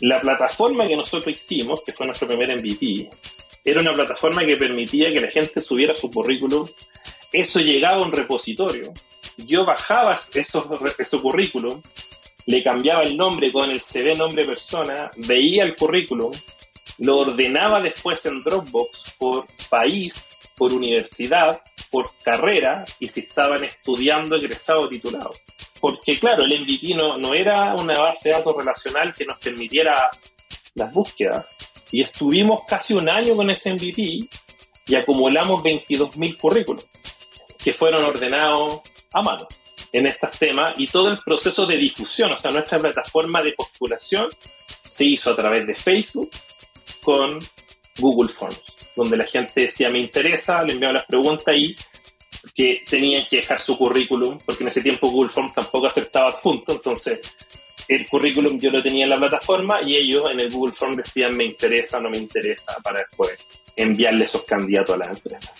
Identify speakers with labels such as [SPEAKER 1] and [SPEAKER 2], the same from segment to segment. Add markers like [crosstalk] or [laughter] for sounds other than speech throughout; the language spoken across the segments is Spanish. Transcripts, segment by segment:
[SPEAKER 1] La plataforma que nosotros hicimos, que fue nuestro primer MVP, era una plataforma que permitía que la gente subiera su currículum. Eso llegaba a un repositorio. Yo bajaba esos, currículum, le cambiaba el nombre con el CV nombre persona, veía el currículum, lo ordenaba después en Dropbox por país, por universidad, por carrera y si estaban estudiando, egresado o titulado. Porque claro, el MVP no, no era una base de datos relacional que nos permitiera las búsquedas. Y estuvimos casi un año con ese MVP y acumulamos 22.000 currículos que fueron ordenados a mano en estos temas y todo el proceso de difusión, o sea, nuestra plataforma de postulación se hizo a través de Facebook con Google Forms, donde la gente decía me interesa, le enviaba las preguntas y que tenían que dejar su currículum, porque en ese tiempo Google Forms tampoco aceptaba adjunto, entonces el currículum yo lo tenía en la plataforma y ellos en el Google Form decían me interesa o no me interesa para después enviarle esos candidatos a la empresa.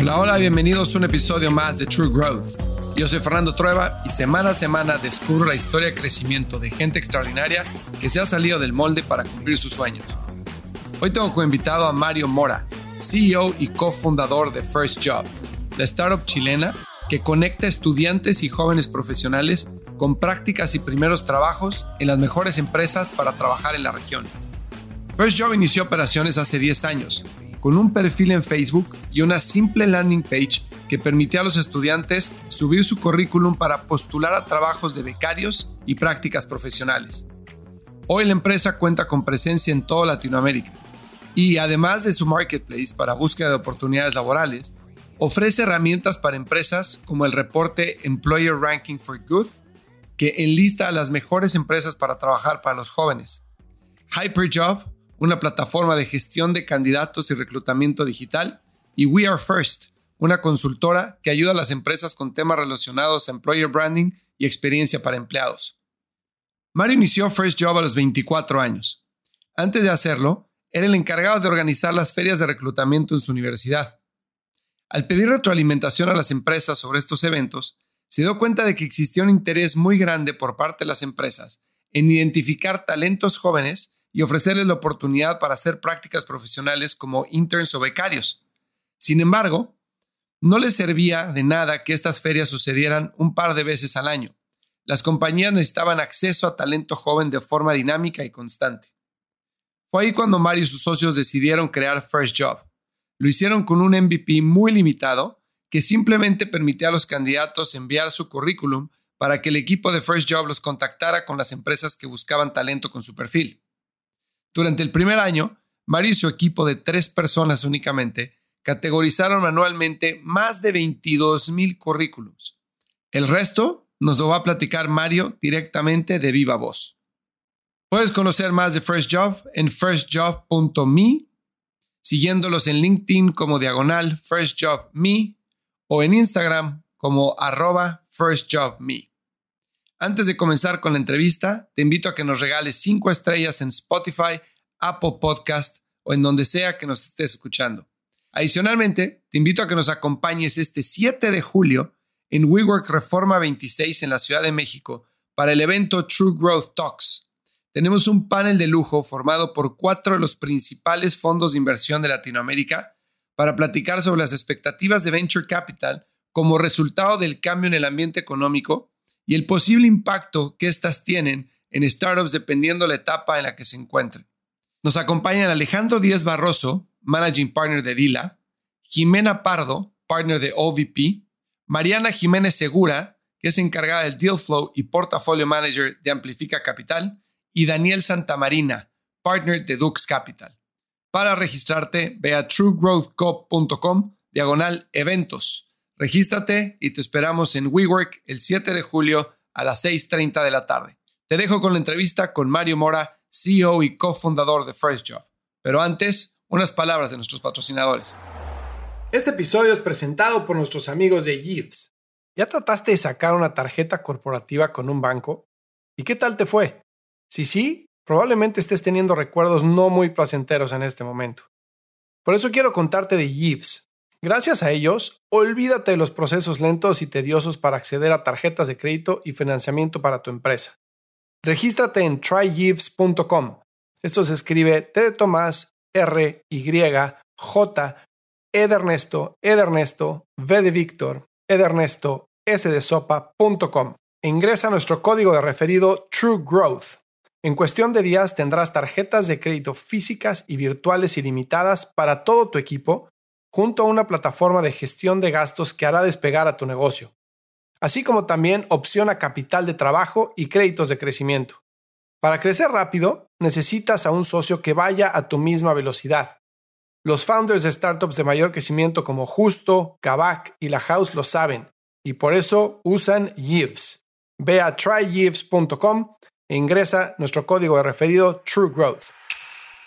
[SPEAKER 2] Hola, hola, bienvenidos a un episodio más de True Growth. Yo soy Fernando Trueba y semana a semana descubro la historia de crecimiento de gente extraordinaria que se ha salido del molde para cumplir sus sueños. Hoy tengo como invitado a Mario Mora, CEO y cofundador de First Job, la startup chilena que conecta estudiantes y jóvenes profesionales con prácticas y primeros trabajos en las mejores empresas para trabajar en la región. First Job inició operaciones hace 10 años, con un perfil en Facebook y una simple landing page que permitía a los estudiantes subir su currículum para postular a trabajos de becarios y prácticas profesionales. Hoy la empresa cuenta con presencia en toda Latinoamérica y además de su marketplace para búsqueda de oportunidades laborales, ofrece herramientas para empresas como el reporte Employer Ranking for Good, que enlista a las mejores empresas para trabajar para los jóvenes. Hyperjob, una plataforma de gestión de candidatos y reclutamiento digital, y We Are First, una consultora que ayuda a las empresas con temas relacionados a employer branding y experiencia para empleados. Mario inició First Job a los 24 años. Antes de hacerlo, era el encargado de organizar las ferias de reclutamiento en su universidad. Al pedir retroalimentación a las empresas sobre estos eventos, se dio cuenta de que existía un interés muy grande por parte de las empresas en identificar talentos jóvenes y ofrecerles la oportunidad para hacer prácticas profesionales como interns o becarios. Sin embargo, no les servía de nada que estas ferias sucedieran un par de veces al año. Las compañías necesitaban acceso a talento joven de forma dinámica y constante. Fue ahí cuando Mario y sus socios decidieron crear First Job. Lo hicieron con un MVP muy limitado que simplemente permitía a los candidatos enviar su currículum para que el equipo de First Job los contactara con las empresas que buscaban talento con su perfil. Durante el primer año, Mario y su equipo de tres personas únicamente categorizaron manualmente más de 22 mil currículums. El resto nos lo va a platicar Mario directamente de viva voz. Puedes conocer más de First Job en firstjob.me, siguiéndolos en LinkedIn como diagonal firstjobme o en Instagram como arroba firstjobme. Antes de comenzar con la entrevista, te invito a que nos regales 5 estrellas en Spotify, Apple Podcast o en donde sea que nos estés escuchando. Adicionalmente, te invito a que nos acompañes este 7 de julio en WeWork Reforma 26 en la Ciudad de México para el evento True Growth Talks. Tenemos un panel de lujo formado por cuatro de los principales fondos de inversión de Latinoamérica para platicar sobre las expectativas de Venture Capital como resultado del cambio en el ambiente económico y el posible impacto que éstas tienen en startups dependiendo la etapa en la que se encuentren. Nos acompañan Alejandro Díaz Barroso, Managing Partner de Dila, Jimena Pardo, Partner de OVP, Mariana Jiménez Segura, que es encargada del Deal Flow y Portfolio Manager de Amplifica Capital, y Daniel Santamarina, Partner de Dux Capital. Para registrarte, ve a truegrowthcop.com diagonal eventos. Regístrate y te esperamos en WeWork el 7 de julio a las 6.30 de la tarde. Te dejo con la entrevista con Mario Mora, CEO y cofundador de First Job. Pero antes, unas palabras de nuestros patrocinadores. Este episodio es presentado por nuestros amigos de Gives. ¿Ya trataste de sacar una tarjeta corporativa con un banco? ¿Y qué tal te fue? Si sí, probablemente estés teniendo recuerdos no muy placenteros en este momento. Por eso quiero contarte de Gives, Gracias a ellos, olvídate de los procesos lentos y tediosos para acceder a tarjetas de crédito y financiamiento para tu empresa. Regístrate en trygives.com. Esto se escribe T de Tomás, R, Y, J, E de Ernesto, E de Ernesto, V de Víctor, E de Ernesto, S de Sopa.com. Ingresa nuestro código de referido True Growth. En cuestión de días tendrás tarjetas de crédito físicas y virtuales ilimitadas para todo tu equipo junto a una plataforma de gestión de gastos que hará despegar a tu negocio, así como también opción a capital de trabajo y créditos de crecimiento. Para crecer rápido, necesitas a un socio que vaya a tu misma velocidad. Los founders de startups de mayor crecimiento como Justo, Kavak y La House lo saben, y por eso usan Yves. Ve a tryyves.com e ingresa nuestro código de referido True Growth.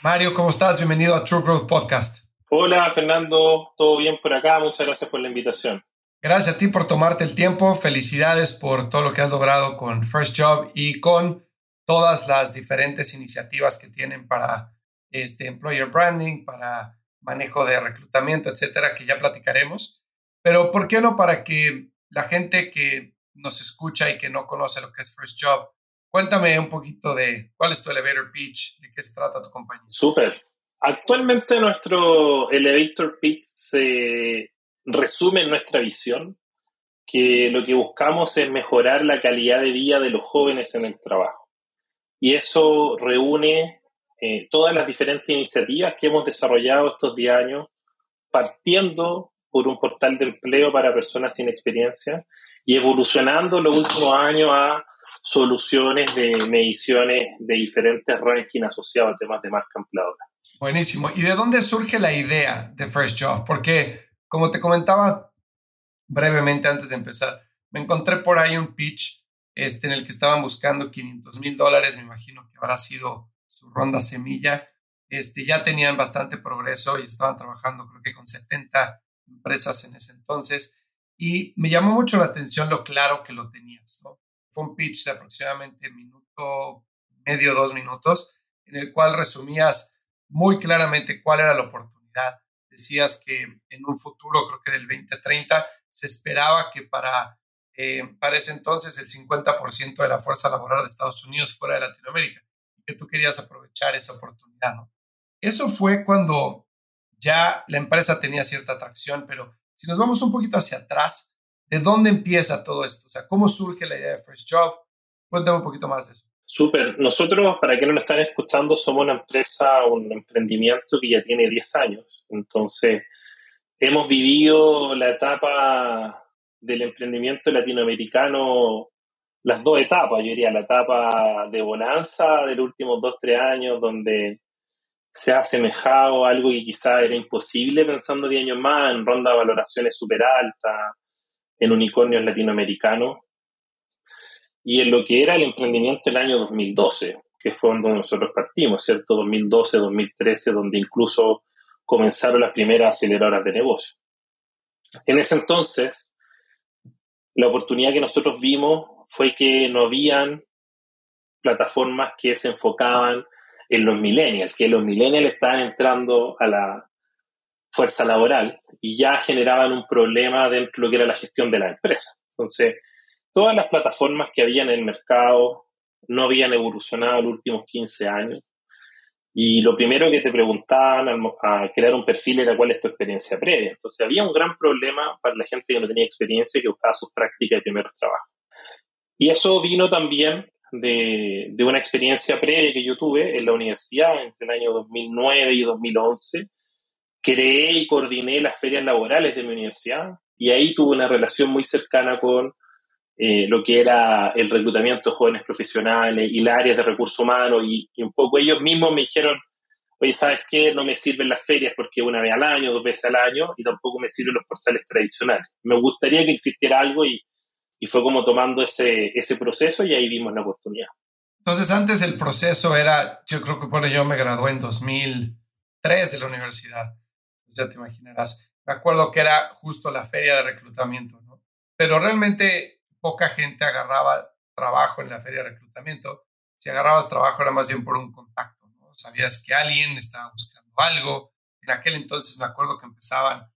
[SPEAKER 2] Mario, ¿cómo estás? Bienvenido a True Growth Podcast.
[SPEAKER 1] Hola Fernando, todo bien por acá, muchas gracias por la invitación.
[SPEAKER 2] Gracias a ti por tomarte el tiempo, felicidades por todo lo que has logrado con First Job y con todas las diferentes iniciativas que tienen para este employer branding, para manejo de reclutamiento, etcétera, que ya platicaremos. Pero ¿por qué no para que la gente que nos escucha y que no conoce lo que es First Job, cuéntame un poquito de cuál es tu elevator pitch, de qué se trata tu compañía?
[SPEAKER 1] Súper. Actualmente nuestro elevator pitch se resume en nuestra visión, que lo que buscamos es mejorar la calidad de vida de los jóvenes en el trabajo. Y eso reúne eh, todas las diferentes iniciativas que hemos desarrollado estos 10 años, partiendo por un portal de empleo para personas sin experiencia y evolucionando los últimos años a soluciones de mediciones de diferentes rankings asociados a temas de marca empleadora.
[SPEAKER 2] Buenísimo. ¿Y de dónde surge la idea de First Job? Porque, como te comentaba brevemente antes de empezar, me encontré por ahí un pitch este, en el que estaban buscando 500 mil dólares, me imagino que habrá sido su ronda semilla. Este, ya tenían bastante progreso y estaban trabajando creo que con 70 empresas en ese entonces. Y me llamó mucho la atención lo claro que lo tenías. Fue un pitch de aproximadamente minuto, medio, dos minutos, en el cual resumías muy claramente cuál era la oportunidad. Decías que en un futuro, creo que del 2030, se esperaba que para, eh, para ese entonces el 50% de la fuerza laboral de Estados Unidos fuera de Latinoamérica que tú querías aprovechar esa oportunidad. Eso fue cuando ya la empresa tenía cierta atracción, pero si nos vamos un poquito hacia atrás, ¿de dónde empieza todo esto? O sea, ¿cómo surge la idea de First Job? Cuéntame un poquito más de eso.
[SPEAKER 1] Súper. Nosotros, para que no lo están escuchando, somos una empresa, un emprendimiento que ya tiene 10 años. Entonces, hemos vivido la etapa del emprendimiento latinoamericano, las dos etapas, yo diría, la etapa de bonanza de los últimos 2, 3 años, donde se ha asemejado algo que quizá era imposible pensando 10 años más, en ronda de valoraciones súper altas, en unicornios latinoamericanos y en lo que era el emprendimiento el año 2012, que fue donde nosotros partimos, ¿cierto? 2012, 2013, donde incluso comenzaron las primeras aceleradoras de negocio. En ese entonces, la oportunidad que nosotros vimos fue que no habían plataformas que se enfocaban en los millennials, que los millennials estaban entrando a la fuerza laboral y ya generaban un problema dentro de lo que era la gestión de la empresa. Entonces, todas las plataformas que había en el mercado no habían evolucionado en los últimos 15 años. Y lo primero que te preguntaban al, crear un perfil era cuál es tu experiencia previa. Entonces había un gran problema para la gente que no tenía experiencia y que buscaba sus prácticas y primeros trabajos. Y eso vino también de, de, una experiencia previa que yo tuve en la universidad entre el año 2009 y 2011. Creé y coordiné las ferias laborales de mi universidad y ahí tuve una relación muy cercana con eh, lo que era el reclutamiento de jóvenes profesionales y las áreas de recursos humanos y, un poco ellos mismos me dijeron, oye, ¿sabes qué? No me sirven las ferias porque una vez al año, dos veces al año y tampoco me sirven los portales tradicionales. Me gustaría que existiera algo y, y fue como tomando ese, ese proceso y ahí vimos la oportunidad.
[SPEAKER 2] Entonces antes el proceso era, yo creo que bueno, yo me gradué en 2003 de la universidad, ya te imaginarás. Me acuerdo que era justo la feria de reclutamiento, ¿no? Pero realmente poca gente agarraba trabajo en la feria de reclutamiento. Si agarrabas trabajo era más bien por un contacto, ¿no? Sabías que alguien estaba buscando algo. En aquel entonces me acuerdo que empezaban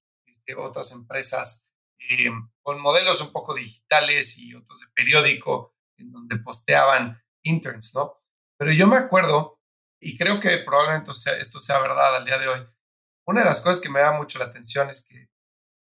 [SPEAKER 2] de otras empresas eh, con modelos un poco digitales y otros de periódico, en donde posteaban interns, ¿no? Pero yo me acuerdo, y creo que probablemente esto sea verdad al día de hoy, una de las cosas que me da mucho la atención es que,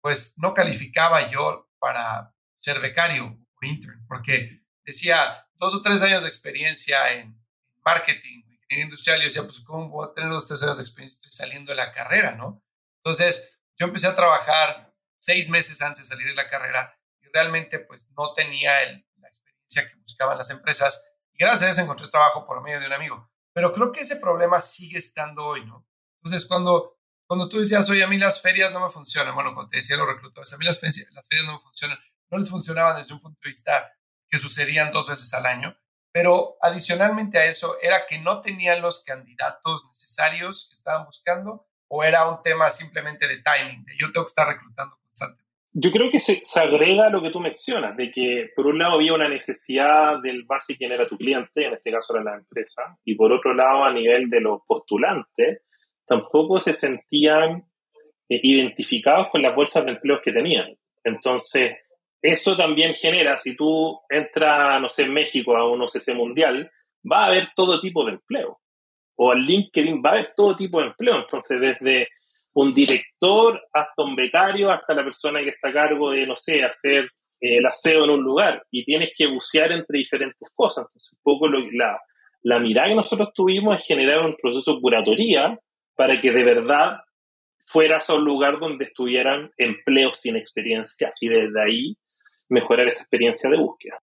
[SPEAKER 2] pues, no calificaba yo para ser becario o intern, porque decía dos o tres años de experiencia en marketing, ingeniería industrial, y yo decía, pues, ¿cómo voy a tener dos o tres años de experiencia? Estoy saliendo de la carrera, ¿no? Entonces, yo empecé a trabajar seis meses antes de salir de la carrera y realmente, pues, no tenía el, la experiencia que buscaban las empresas. Y gracias a eso encontré trabajo por medio de un amigo. Pero creo que ese problema sigue estando hoy, ¿no? Entonces, cuando cuando tú decías, oye, a mí las ferias no me funcionan, bueno, cuando te decían los reclutadores, a mí las, las ferias no me funcionan, no les funcionaban desde un punto de vista que sucedían dos veces al año, pero adicionalmente a eso era que no tenían los candidatos necesarios que estaban buscando o era un tema simplemente de timing, de yo tengo que estar reclutando constantemente.
[SPEAKER 1] Yo creo que se, se agrega lo que tú mencionas, de que por un lado había una necesidad del base quién era tu cliente, en este caso era la empresa, y por otro lado a nivel de los postulantes, tampoco se sentían eh, identificados con las bolsas de empleos que tenían. Entonces, eso también genera, si tú entras, no sé, en México a un OCC mundial, va a haber todo tipo de empleo. O al LinkedIn va a haber todo tipo de empleo. Entonces, desde un director hasta un becario, hasta la persona que está a cargo de, no sé, hacer eh, el aseo en un lugar. Y tienes que bucear entre diferentes cosas. Entonces, un poco la, la mirada que nosotros tuvimos es generar un proceso de curatoría para que de verdad fueras a un lugar donde estuvieran empleos sin experiencia y desde ahí mejorar esa experiencia de búsqueda.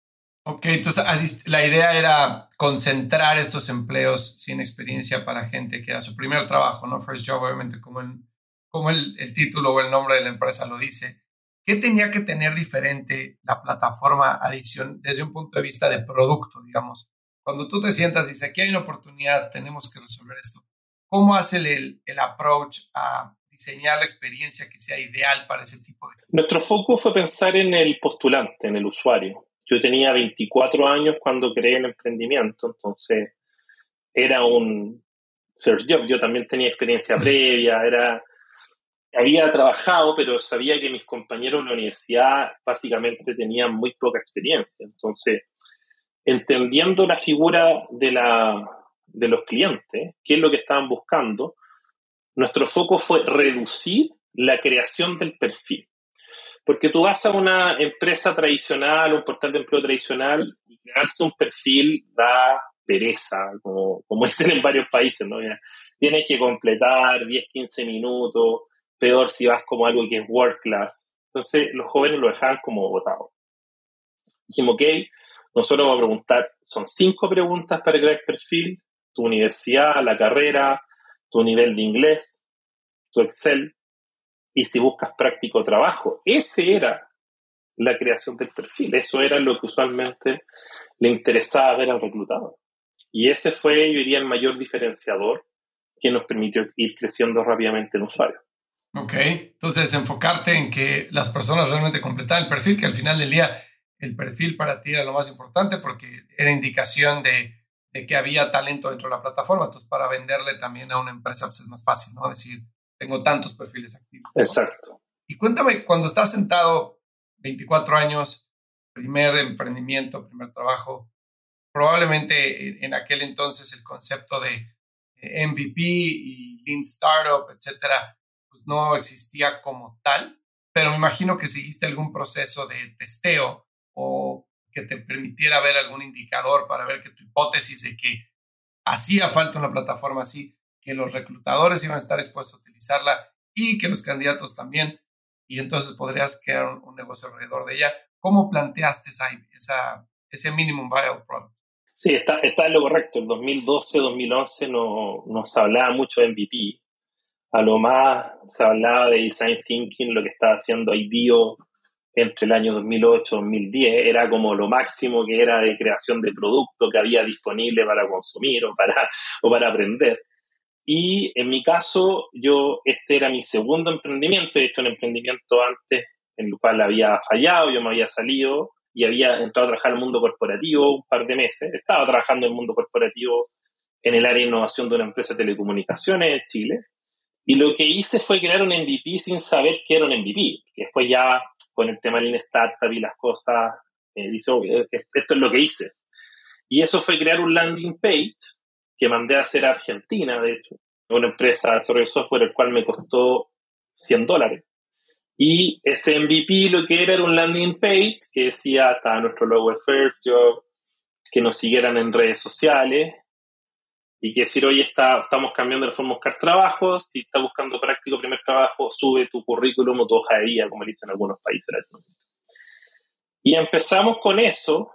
[SPEAKER 2] Ok, entonces la idea era concentrar estos empleos sin experiencia para gente que era su primer trabajo, ¿no? First job, obviamente, como el, como el, el título o el nombre de la empresa lo dice. ¿Qué tenía que tener diferente la plataforma Adición desde un punto de vista de producto, digamos? Cuando tú te sientas y dices, aquí hay una oportunidad, tenemos que resolver esto. ¿Cómo hace el, el approach a diseñar la experiencia que sea ideal para ese tipo de...
[SPEAKER 1] Nuestro foco fue pensar en el postulante, en el usuario. Yo tenía 24 años cuando creé el emprendimiento, entonces era un first job. Yo también tenía experiencia [laughs] previa, era, había trabajado, pero sabía que mis compañeros en la universidad básicamente tenían muy poca experiencia. Entonces, entendiendo la figura de la, de los clientes, qué es lo que estaban buscando, nuestro foco fue reducir la creación del perfil. Porque tú vas a una empresa tradicional, un portal de empleo tradicional, y crearse un perfil da pereza, como, como [laughs] dicen en varios países, ¿no? tienes que completar 10, 15 minutos, peor si vas como algo que es world class. Entonces los jóvenes lo dejaban como votado. Dijimos, ok, nosotros vamos a preguntar, son cinco preguntas para crear perfil, tu universidad, la carrera, tu nivel de inglés, tu Excel, y si buscas práctico trabajo. Ese era la creación del perfil, eso era lo que usualmente le interesaba ver al reclutador. Y ese fue, yo diría, el mayor diferenciador que nos permitió ir creciendo rápidamente en usuario.
[SPEAKER 2] Ok, entonces enfocarte en que las personas realmente completaran el perfil, que al final del día el perfil para ti era lo más importante porque era indicación de de que había talento dentro de la plataforma. Entonces, para venderle también a una empresa pues es más fácil, ¿no? Decir, tengo tantos perfiles activos.
[SPEAKER 1] Exacto.
[SPEAKER 2] Y cuéntame, cuando estás sentado 24 años, primer emprendimiento, primer trabajo, probablemente en aquel entonces el concepto de MVP y Lean Startup, etcétera, pues no existía como tal, pero me imagino que seguiste algún proceso de testeo o que te permitiera ver algún indicador para ver que tu hipótesis de que hacía falta una plataforma así, que los reclutadores iban a estar dispuestos a utilizarla y que los candidatos también, y entonces podrías crear un, negocio alrededor de ella. ¿Cómo planteaste esa, esa, ese minimum viable product?
[SPEAKER 1] Sí, está, está en lo correcto. En 2012, 2011 no, no se hablaba mucho de MVP. A lo más se hablaba de design thinking, lo que estaba haciendo IDEO, entre el año 2008 y 2010 era como lo máximo que era de creación de producto que había disponible para consumir o para, o para aprender. Y en mi caso, yo, este era mi segundo emprendimiento, he hecho un emprendimiento antes en el cual había fallado, yo me había salido y había entrado a trabajar en el mundo corporativo un par de meses. Estaba trabajando en el mundo corporativo en el área de innovación de una empresa de telecomunicaciones en Chile Y lo que hice fue crear un MVP sin saber que era un MVP. Después ya con el tema del Startup y las cosas, eh, dice, esto es lo que hice. Y eso fue crear un landing page que mandé a hacer a Argentina, de hecho, una empresa de software, el cual me costó 100 dólares. Y ese MVP lo que era era un landing page que decía, está nuestro logo de First Job, que nos siguieran en redes sociales y que decir, oye, está, estamos cambiando de forma de buscar trabajo, si estás buscando práctico primer trabajo, sube tu currículum o tu hoja de vida, como dicen algunos países Y empezamos con eso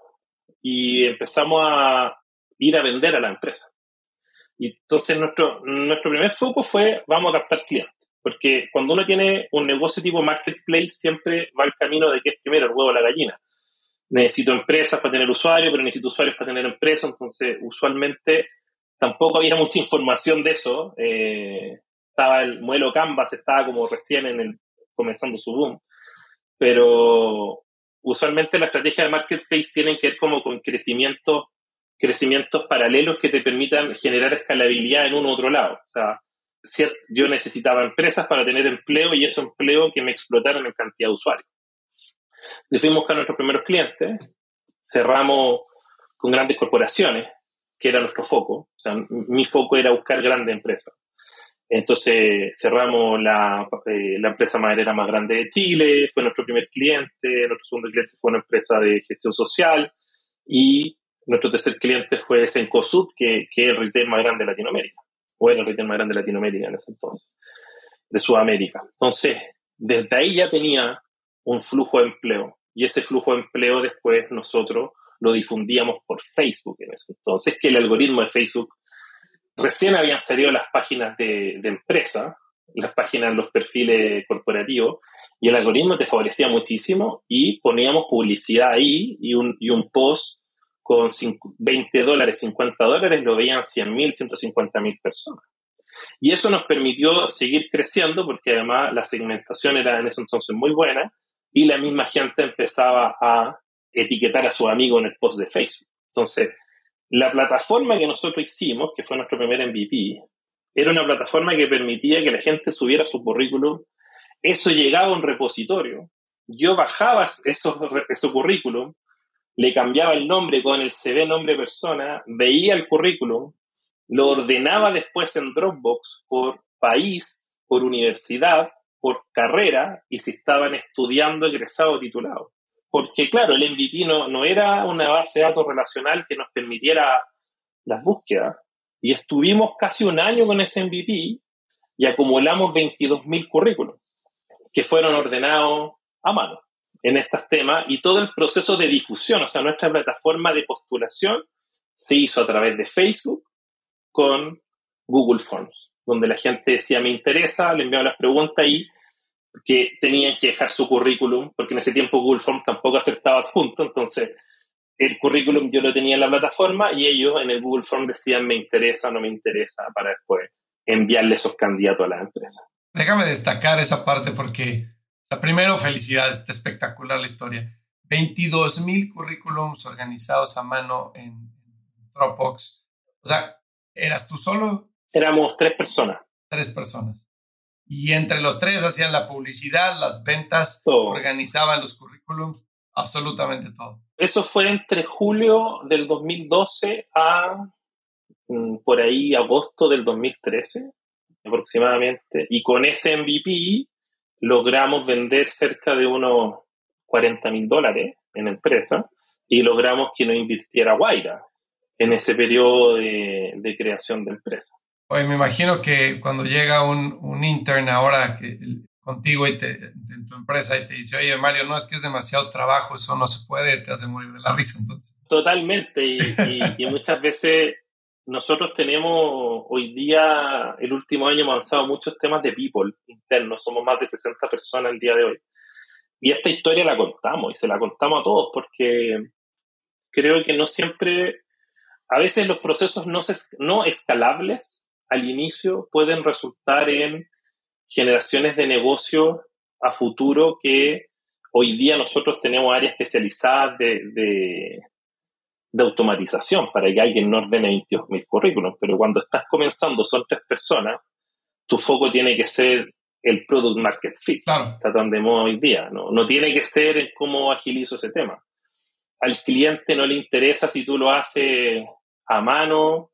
[SPEAKER 1] y empezamos a ir a vender a la empresa. Y entonces nuestro, nuestro primer foco fue, vamos a captar clientes. Porque cuando uno tiene un negocio tipo marketplace, siempre va el camino de que es primero el huevo o la gallina. Necesito empresas para tener usuarios, pero necesito usuarios para tener empresas. Entonces, usualmente tampoco había mucha información de eso. Eh, estaba el modelo Canvas, estaba como recién en el, comenzando su boom. Pero usualmente la estrategia de marketplace tiene que ver como con crecimiento, crecimientos paralelos que te permitan generar escalabilidad en uno u otro lado. O sea, yo necesitaba empresas para tener empleo y ese empleo que me explotaran en cantidad de usuarios. Le fuimos a nuestros primeros clientes, cerramos con grandes corporaciones, que era nuestro foco. O sea, mi foco era buscar grandes empresas. Entonces cerramos la, eh, la, empresa maderera más grande de Chile, fue nuestro primer cliente, nuestro segundo cliente fue una empresa de gestión social y nuestro tercer cliente fue Sencosud, que, que es el retail más grande de Latinoamérica, o era el retail más grande de Latinoamérica en ese entonces, de Sudamérica. Entonces, desde ahí ya tenía un flujo de empleo y ese flujo de empleo después nosotros lo difundíamos por Facebook en eso. Entonces, que el algoritmo de Facebook, recién habían salido las páginas de, de empresa, las páginas, los perfiles corporativos, y el algoritmo te favorecía muchísimo y poníamos publicidad ahí y un, y un post con 20 dólares, 50 dólares, lo veían 100 mil, 150 mil personas. Y eso nos permitió seguir creciendo porque además la segmentación era en ese entonces muy buena y la misma gente empezaba a etiquetar a su amigo en el post de Facebook. Entonces, la plataforma que nosotros hicimos, que fue nuestro primer MVP, era una plataforma que permitía que la gente subiera su currículum. Eso llegaba a un repositorio. Yo bajaba esos, ese currículum, le cambiaba el nombre con el CV nombre persona, veía el currículum, lo ordenaba después en Dropbox por país, por universidad, por carrera y si estaban estudiando egresado o titulado. Porque claro, el MVP no, no era una base de datos relacional que nos permitiera las búsquedas. Y estuvimos casi un año con ese MVP y acumulamos 22.000 currículos que fueron ordenados a mano en estos temas y todo el proceso de difusión, o sea, nuestra plataforma de postulación se hizo a través de Facebook con Google Forms, donde la gente decía me interesa, le enviaba las preguntas y que tenían que dejar su currículum, porque en ese tiempo Google Forms tampoco aceptaba adjunto, entonces el currículum yo lo tenía en la plataforma y ellos en el Google Form decían me interesa o no me interesa para después enviarle esos candidatos a la empresa.
[SPEAKER 2] Déjame destacar esa parte porque, o sea, primero felicidades, está espectacular la historia. 22 mil currículums organizados a mano en Dropbox. O sea, ¿eras tú solo?
[SPEAKER 1] Éramos tres personas.
[SPEAKER 2] Tres personas. Y entre los tres hacían la publicidad, las ventas, organizaban los currículums, absolutamente todo.
[SPEAKER 1] Eso fue entre julio del 2012 a mm, por ahí agosto del 2013 aproximadamente. Y con ese MVP logramos vender cerca de unos 40 mil dólares en empresa y logramos que nos invirtiera Guaira en ese periodo de, de creación de empresa.
[SPEAKER 2] Oye, me imagino que cuando llega un, un intern ahora que, contigo y te, en tu empresa y te dice, oye, Mario, no es que es demasiado trabajo, eso no se puede, te hace morir de la risa entonces.
[SPEAKER 1] Totalmente, y, y, muchas veces nosotros tenemos hoy día, el último año hemos avanzado muchos temas de people internos, somos más de 60 personas el día de hoy. Y esta historia la contamos y se la contamos a todos porque creo que no siempre, a veces los procesos no, no escalables al inicio pueden resultar en generaciones de negocio a futuro que hoy día nosotros tenemos áreas especializadas de, de, automatización para que alguien no ordene 22.000 currículums, pero cuando estás comenzando son tres personas, tu foco tiene que ser el product market fit,
[SPEAKER 2] claro.
[SPEAKER 1] está tan de moda hoy día, ¿no? no tiene que ser en cómo agilizo ese tema. Al cliente no le interesa si tú lo haces a mano,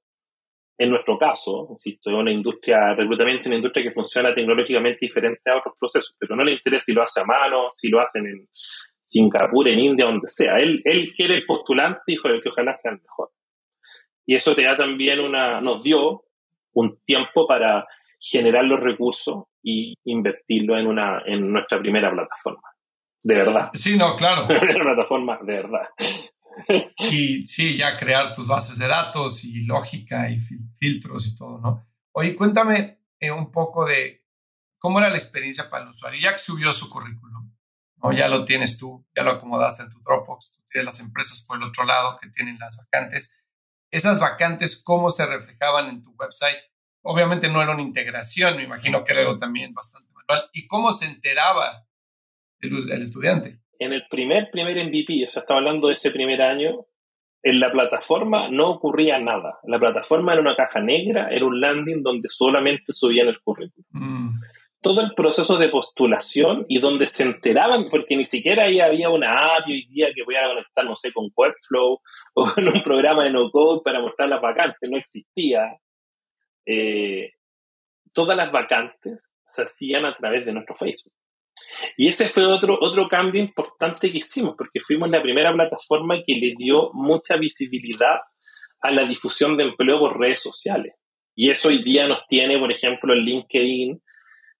[SPEAKER 1] en nuestro caso, insisto, es una industria, reclutamiento, una industria que funciona tecnológicamente diferente a otros procesos, pero no le interesa si lo hace a mano, si lo hacen en Singapur, en India, donde sea. Él, él quiere el postulante y que ojalá sea el mejor. Y eso te da también una, nos dio un tiempo para generar los recursos y invertirlo en, una, en nuestra primera plataforma. De verdad.
[SPEAKER 2] Sí, no, claro. [laughs]
[SPEAKER 1] primera plataforma, de verdad.
[SPEAKER 2] Y sí, ya crear tus bases de datos y lógica y filtros y todo, ¿no? Oye, cuéntame eh, un poco de cómo era la experiencia para el usuario, ya que subió su currículum, ¿no? Ya lo tienes tú, ya lo acomodaste en tu Dropbox, tú tienes las empresas por el otro lado que tienen las vacantes. Esas vacantes, ¿cómo se reflejaban en tu website? Obviamente no era una integración, me imagino que era algo también bastante manual. ¿Y cómo se enteraba el, el estudiante?
[SPEAKER 1] En el primer, primer MVP, o sea, estaba hablando de ese primer año, en la plataforma no ocurría nada. La plataforma era una caja negra, era un landing donde solamente subían el currículum. Mm. Todo el proceso de postulación y donde se enteraban, porque ni siquiera ahí había una app hoy día que voy a conectar, no sé, con Webflow [laughs] o con un programa de no-code para mostrar las vacantes, no existía. Eh, todas las vacantes se hacían a través de nuestro Facebook. Y ese fue otro, otro cambio importante que hicimos, porque fuimos la primera plataforma que le dio mucha visibilidad a la difusión de empleo por redes sociales. Y eso hoy día nos tiene, por ejemplo, en LinkedIn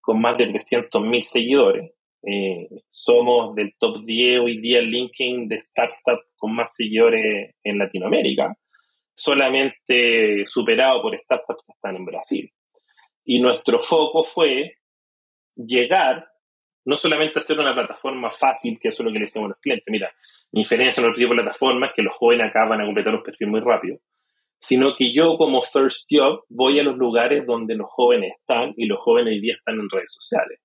[SPEAKER 1] con más de 300.000 seguidores. Eh, somos del top 10 hoy día en LinkedIn de startup con más seguidores en Latinoamérica, solamente superado por startups que están en Brasil. Y nuestro foco fue llegar no solamente hacer una plataforma fácil, que eso es lo que le decimos a los clientes. Mira, mi diferencia en otro tipo de plataformas es que los jóvenes acá van a completar un perfil muy rápido, sino que yo como first job voy a los lugares donde los jóvenes están y los jóvenes hoy día están en redes sociales.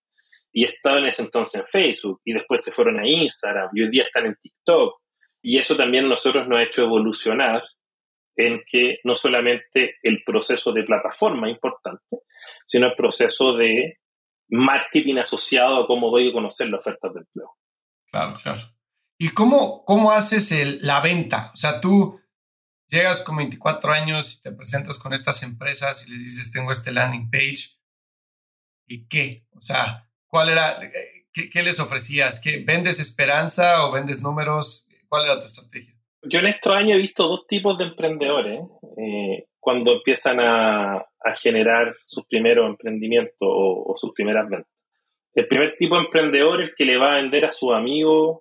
[SPEAKER 1] Y estaban en ese entonces en Facebook y después se fueron a Instagram y hoy día están en TikTok. Y eso también nosotros nos ha hecho evolucionar en que no solamente el proceso de plataforma es importante, sino el proceso de marketing asociado a cómo voy a conocer las ofertas de empleo.
[SPEAKER 2] Claro, claro. ¿Y cómo, cómo haces el, la venta? O sea, tú llegas con 24 años y te presentas con estas empresas y les dices, tengo este landing page. ¿Y qué? O sea, ¿cuál era, qué, qué les ofrecías? ¿Qué, ¿Vendes esperanza o vendes números? ¿Cuál era tu estrategia?
[SPEAKER 1] Yo en estos años he visto dos tipos de emprendedores. Eh, cuando empiezan a, generar sus primeros emprendimientos o, sus primeras ventas. El primer tipo de emprendedor es el que le va a vender a sus amigos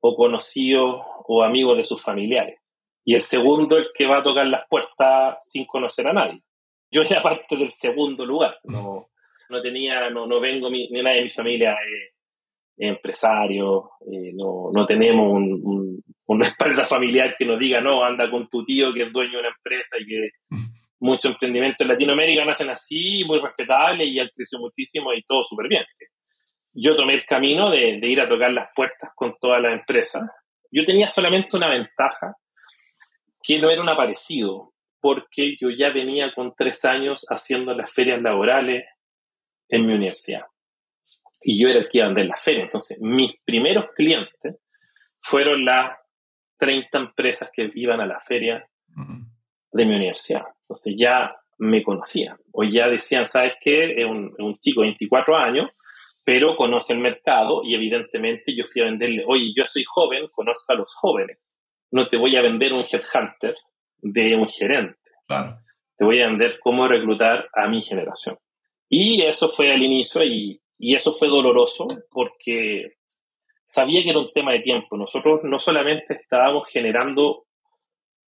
[SPEAKER 1] o conocidos o amigos de sus familiares. Y el segundo es el que va a tocar las puertas sin conocer a nadie. Yo era parte del segundo lugar. No, [laughs] no tenía, no, no vengo, ni nadie de mi familia es, empresario, eh, no, no tenemos un, una [laughs] espalda familiar que nos diga, no, anda con tu tío que es dueño de una empresa y que muchos emprendimientos en Latinoamérica nacen así, muy respetables y él creció muchísimo y todo súper bien. Yo tomé el camino de, de, ir a tocar las puertas con toda la empresa. Yo tenía solamente una ventaja, que no era un aparecido, porque yo ya venía con tres años haciendo las ferias laborales en mi universidad. Y yo era el que iba a vender las ferias. Entonces, mis primeros clientes fueron las 30 empresas que iban a la feria de mi universidad. Entonces ya me conocían. O ya decían, ¿sabes qué? Es un, un, chico de 24 años, pero conoce el mercado y evidentemente yo fui a venderle, oye, yo soy joven, conozco a los jóvenes. No te voy a vender un headhunter de un gerente. Te voy a vender cómo reclutar a mi generación. Y eso fue al inicio y, y eso fue doloroso porque sabía que era un tema de tiempo. Nosotros no solamente estábamos generando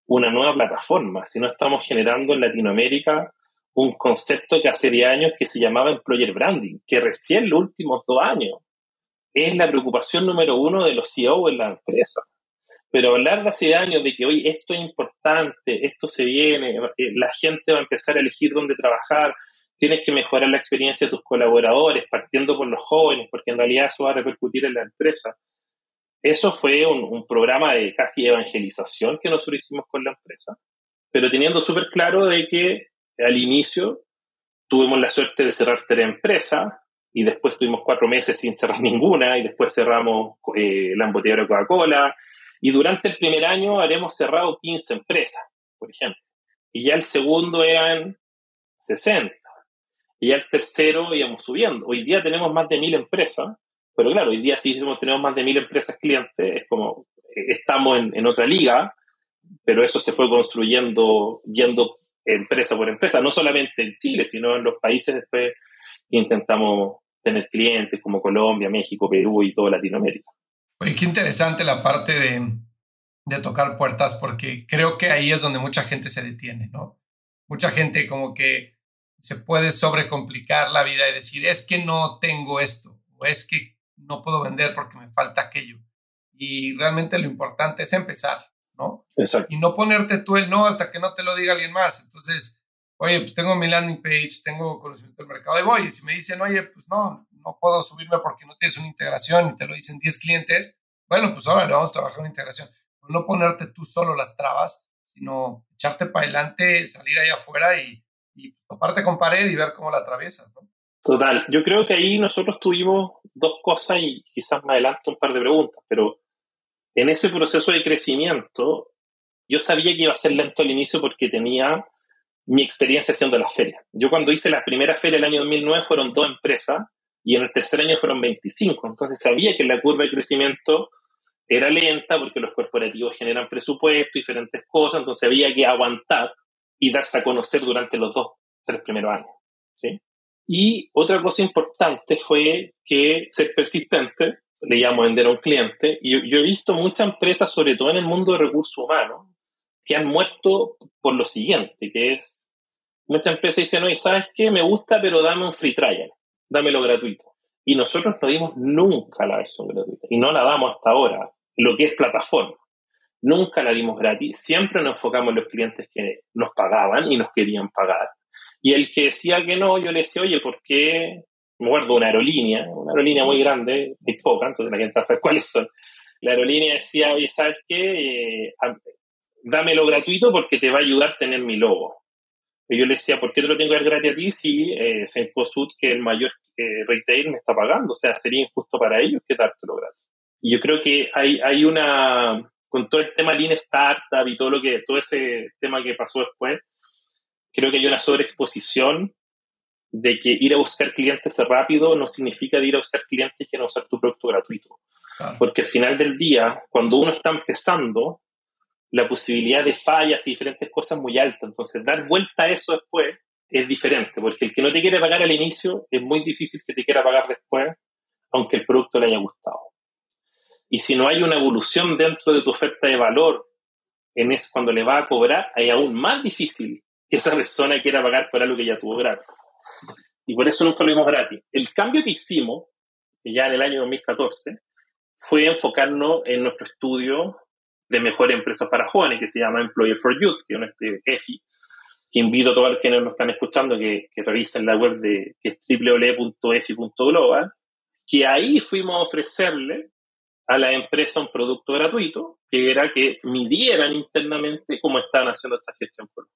[SPEAKER 1] una nueva plataforma, sino estamos generando en Latinoamérica un concepto que hace años que se llamaba Employer Branding, que recién los últimos dos años es la preocupación número uno de los CEO en la empresa. Pero hablar de hace años de que hoy esto es importante, esto se viene, eh, la gente va a empezar a elegir dónde trabajar, tienes que mejorar la experiencia de tus colaboradores, partiendo por los jóvenes, porque en realidad eso va a repercutir en la empresa. Eso fue un, programa de casi evangelización que nosotros hicimos con la empresa, pero teniendo súper claro de que al inicio tuvimos la suerte de cerrar tres empresas y después tuvimos cuatro meses sin cerrar [laughs] ninguna y después cerramos eh, la embotellera de Coca-Cola y durante el primer año haremos cerrado 15 empresas, por ejemplo. Y ya el segundo eran 60. Y ya el tercero íbamos subiendo. Hoy día tenemos más de mil empresas, pero claro, hoy día sí tenemos más de mil empresas clientes, es como eh, estamos en, en otra liga, pero eso se fue construyendo yendo empresa por empresa, no solamente en Chile, sino en los países después que intentamos tener clientes como Colombia, México, Perú y toda Latinoamérica.
[SPEAKER 2] Oye, qué interesante la parte de, de tocar puertas, porque creo que ahí es donde mucha gente se detiene, ¿no? Mucha gente como que se puede sobrecomplicar la vida y decir, es que no tengo esto, o es que no puedo vender porque me falta aquello. Y realmente lo importante es empezar, ¿no?
[SPEAKER 1] Exacto.
[SPEAKER 2] Y no ponerte tú el no hasta que no te lo diga alguien más. Entonces, oye, pues tengo mi landing page, tengo conocimiento del mercado, y voy. Y si me dicen, oye, pues no, no puedo subirme porque no tienes una integración y te lo dicen 10 clientes, bueno, pues ahora le vamos a trabajar una integración. no ponerte tú solo las trabas, sino echarte para adelante, salir allá afuera y, y toparte con pared y ver cómo la atraviesas, ¿no?
[SPEAKER 1] Total. Yo creo que ahí nosotros tuvimos dos cosas y quizás más adelante un par de preguntas, pero en ese proceso de crecimiento, yo sabía que iba a ser lento al inicio porque tenía mi experiencia haciendo las ferias. Yo cuando hice la primera feria el año 2009 fueron dos empresas y en el tercer año fueron 25. Entonces sabía que la curva de crecimiento era lenta porque los corporativos generan presupuesto, diferentes cosas, entonces había que aguantar y darse a conocer durante los dos, tres primeros años. ¿sí? Y otra cosa importante fue que ser persistente le llamo vender a un cliente. Y yo, he visto muchas empresas, sobre todo en el mundo de recursos humanos, que han muerto por lo siguiente, que es, muchas empresas dicen, oye, ¿sabes qué? Me gusta, pero dame un free trial, dámelo gratuito. Y nosotros no dimos nunca la versión gratuita, y no la damos hasta ahora, lo que es plataforma. Nunca la dimos gratis, siempre nos enfocamos en los clientes que nos pagaban y nos querían pagar. Y el que decía que no, yo le decía, oye, ¿por qué me acuerdo una aerolínea, una aerolínea muy grande, de poca, entonces la gente sabe cuáles son. La aerolínea decía, oye, ¿sabes qué? Eh, dámelo gratuito porque te va a ayudar a tener mi logo. Y yo le decía, ¿por qué te lo tengo que dar gratis a ti si eh, Cencosud, que el mayor eh, retail, me está pagando? O sea, sería injusto para ellos que dártelo gratis. Y yo creo que hay, hay una, con todo el tema Lean Startup y todo lo que, todo ese tema que pasó después, creo que hay una sobreexposición de que ir a buscar clientes rápido no significa de ir a buscar clientes que no usar tu producto gratuito. Porque al final del día, cuando uno está empezando, la posibilidad de fallas y diferentes cosas es muy alta. Entonces, dar vuelta a eso después es diferente, porque el que no te quiere pagar al inicio es muy difícil que te quiera pagar después, aunque el producto le haya gustado. Y si no hay una evolución dentro de tu oferta de valor, en es cuando le va a cobrar, es aún más difícil esa persona quiera pagar por algo que ya tuvo gratis y por eso nunca lo vimos gratis. El cambio que hicimos, ya en el año 2014, fue enfocarnos en nuestro estudio de mejores empresas para jóvenes, que se llama Employer for Youth, que es un EFI, que invito a todos los que nos están escuchando que, que revisen la web de que es www.efi.global, que ahí fuimos a ofrecerle a la empresa un producto gratuito, que era que midieran internamente cómo estaban haciendo esta gestión por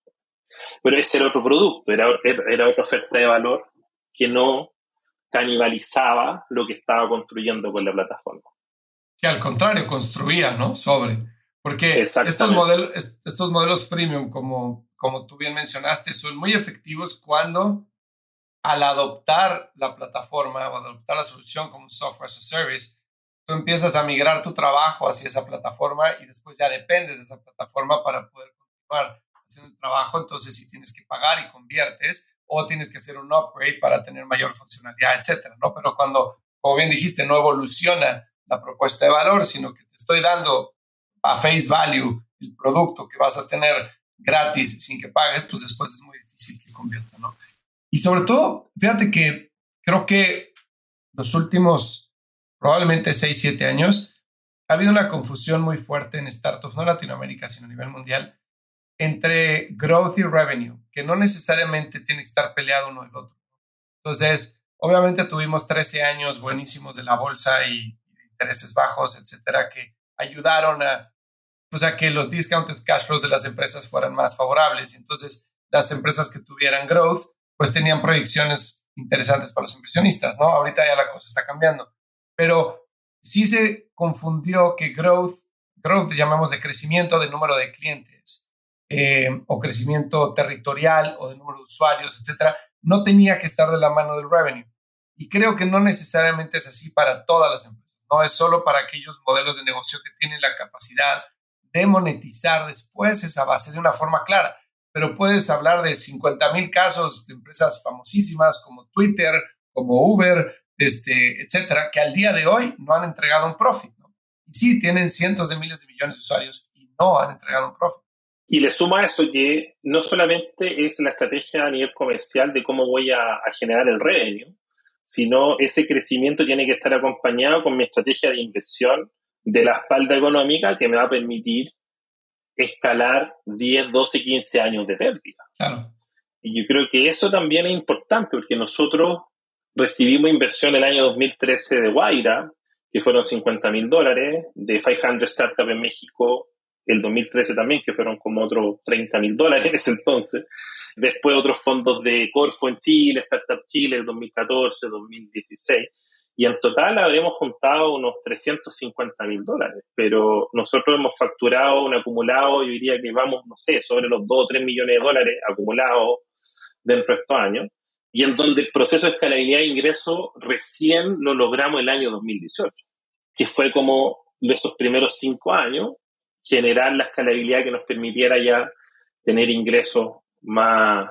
[SPEAKER 1] Pero ese era otro producto, era, era otra oferta de valor que no canibalizaba lo que estaba construyendo con la plataforma.
[SPEAKER 2] Que al contrario, construía, ¿no? Sobre. Porque estos modelos, estos modelos freemium, como, como tú bien mencionaste, son muy efectivos cuando al adoptar la plataforma o adoptar la solución como un software as a service, tú empiezas a migrar tu trabajo hacia esa plataforma y después ya dependes de esa plataforma para poder continuar haciendo el trabajo. Entonces, si tienes que pagar y conviertes, o tienes que hacer un upgrade para tener mayor funcionalidad, etcétera, ¿no? Pero cuando, como bien dijiste, no evoluciona la propuesta de valor, sino que te estoy dando a face value el producto que vas a tener gratis sin que pagues, pues después es muy difícil que convierta, ¿no? Y sobre todo, fíjate que creo que los últimos probablemente 6, 7 años ha habido una confusión muy fuerte en startups, no en Latinoamérica, sino a nivel mundial, entre growth y revenue, que no necesariamente tiene que estar peleado uno del otro. Entonces, obviamente tuvimos 13 años buenísimos de la bolsa y intereses bajos, etcétera, que ayudaron a, pues, a que los discounted cash flows de las empresas fueran más favorables. Entonces, las empresas que tuvieran growth, pues tenían proyecciones interesantes para los inversionistas, ¿no? Ahorita ya la cosa está cambiando. Pero sí se confundió que growth, growth llamamos de crecimiento de número de clientes eh, o crecimiento territorial o de número de usuarios, etcétera, no tenía que estar de la mano del revenue. Y creo que no necesariamente es así para todas las empresas, no es solo para aquellos modelos de negocio que tienen la capacidad de monetizar después esa base de una forma clara. Pero puedes hablar de 50 mil casos de empresas famosísimas como Twitter, como Uber, este, etcétera, que al día de hoy no han entregado un profit. Y sí, tienen cientos de miles de millones de usuarios y no han entregado un profit.
[SPEAKER 1] Y le suma a eso que no solamente es la estrategia a nivel comercial de cómo voy a, a generar el revenue, sino ese crecimiento tiene que estar acompañado con mi estrategia de inversión de la espalda económica que me va a permitir escalar 10, 12, 15 años de pérdida. Y yo creo que eso también es importante porque nosotros recibimos inversión el año 2013 de Guaira, que fueron 50 mil dólares, de 500 Startup en México el 2013 también, que fueron como otros 30 mil dólares en ese entonces. Después otros fondos de Corfo en Chile, Startup Chile el 2014, 2016 y en total habremos juntado unos 350 mil dólares, pero nosotros hemos facturado un acumulado, yo diría que vamos, no sé, sobre los 2 o 3 millones de dólares acumulados dentro de estos años, y en donde el proceso de escalabilidad de ingreso recién lo logramos el año 2018, que fue como de esos primeros cinco años generar la escalabilidad que nos permitiera ya tener ingresos más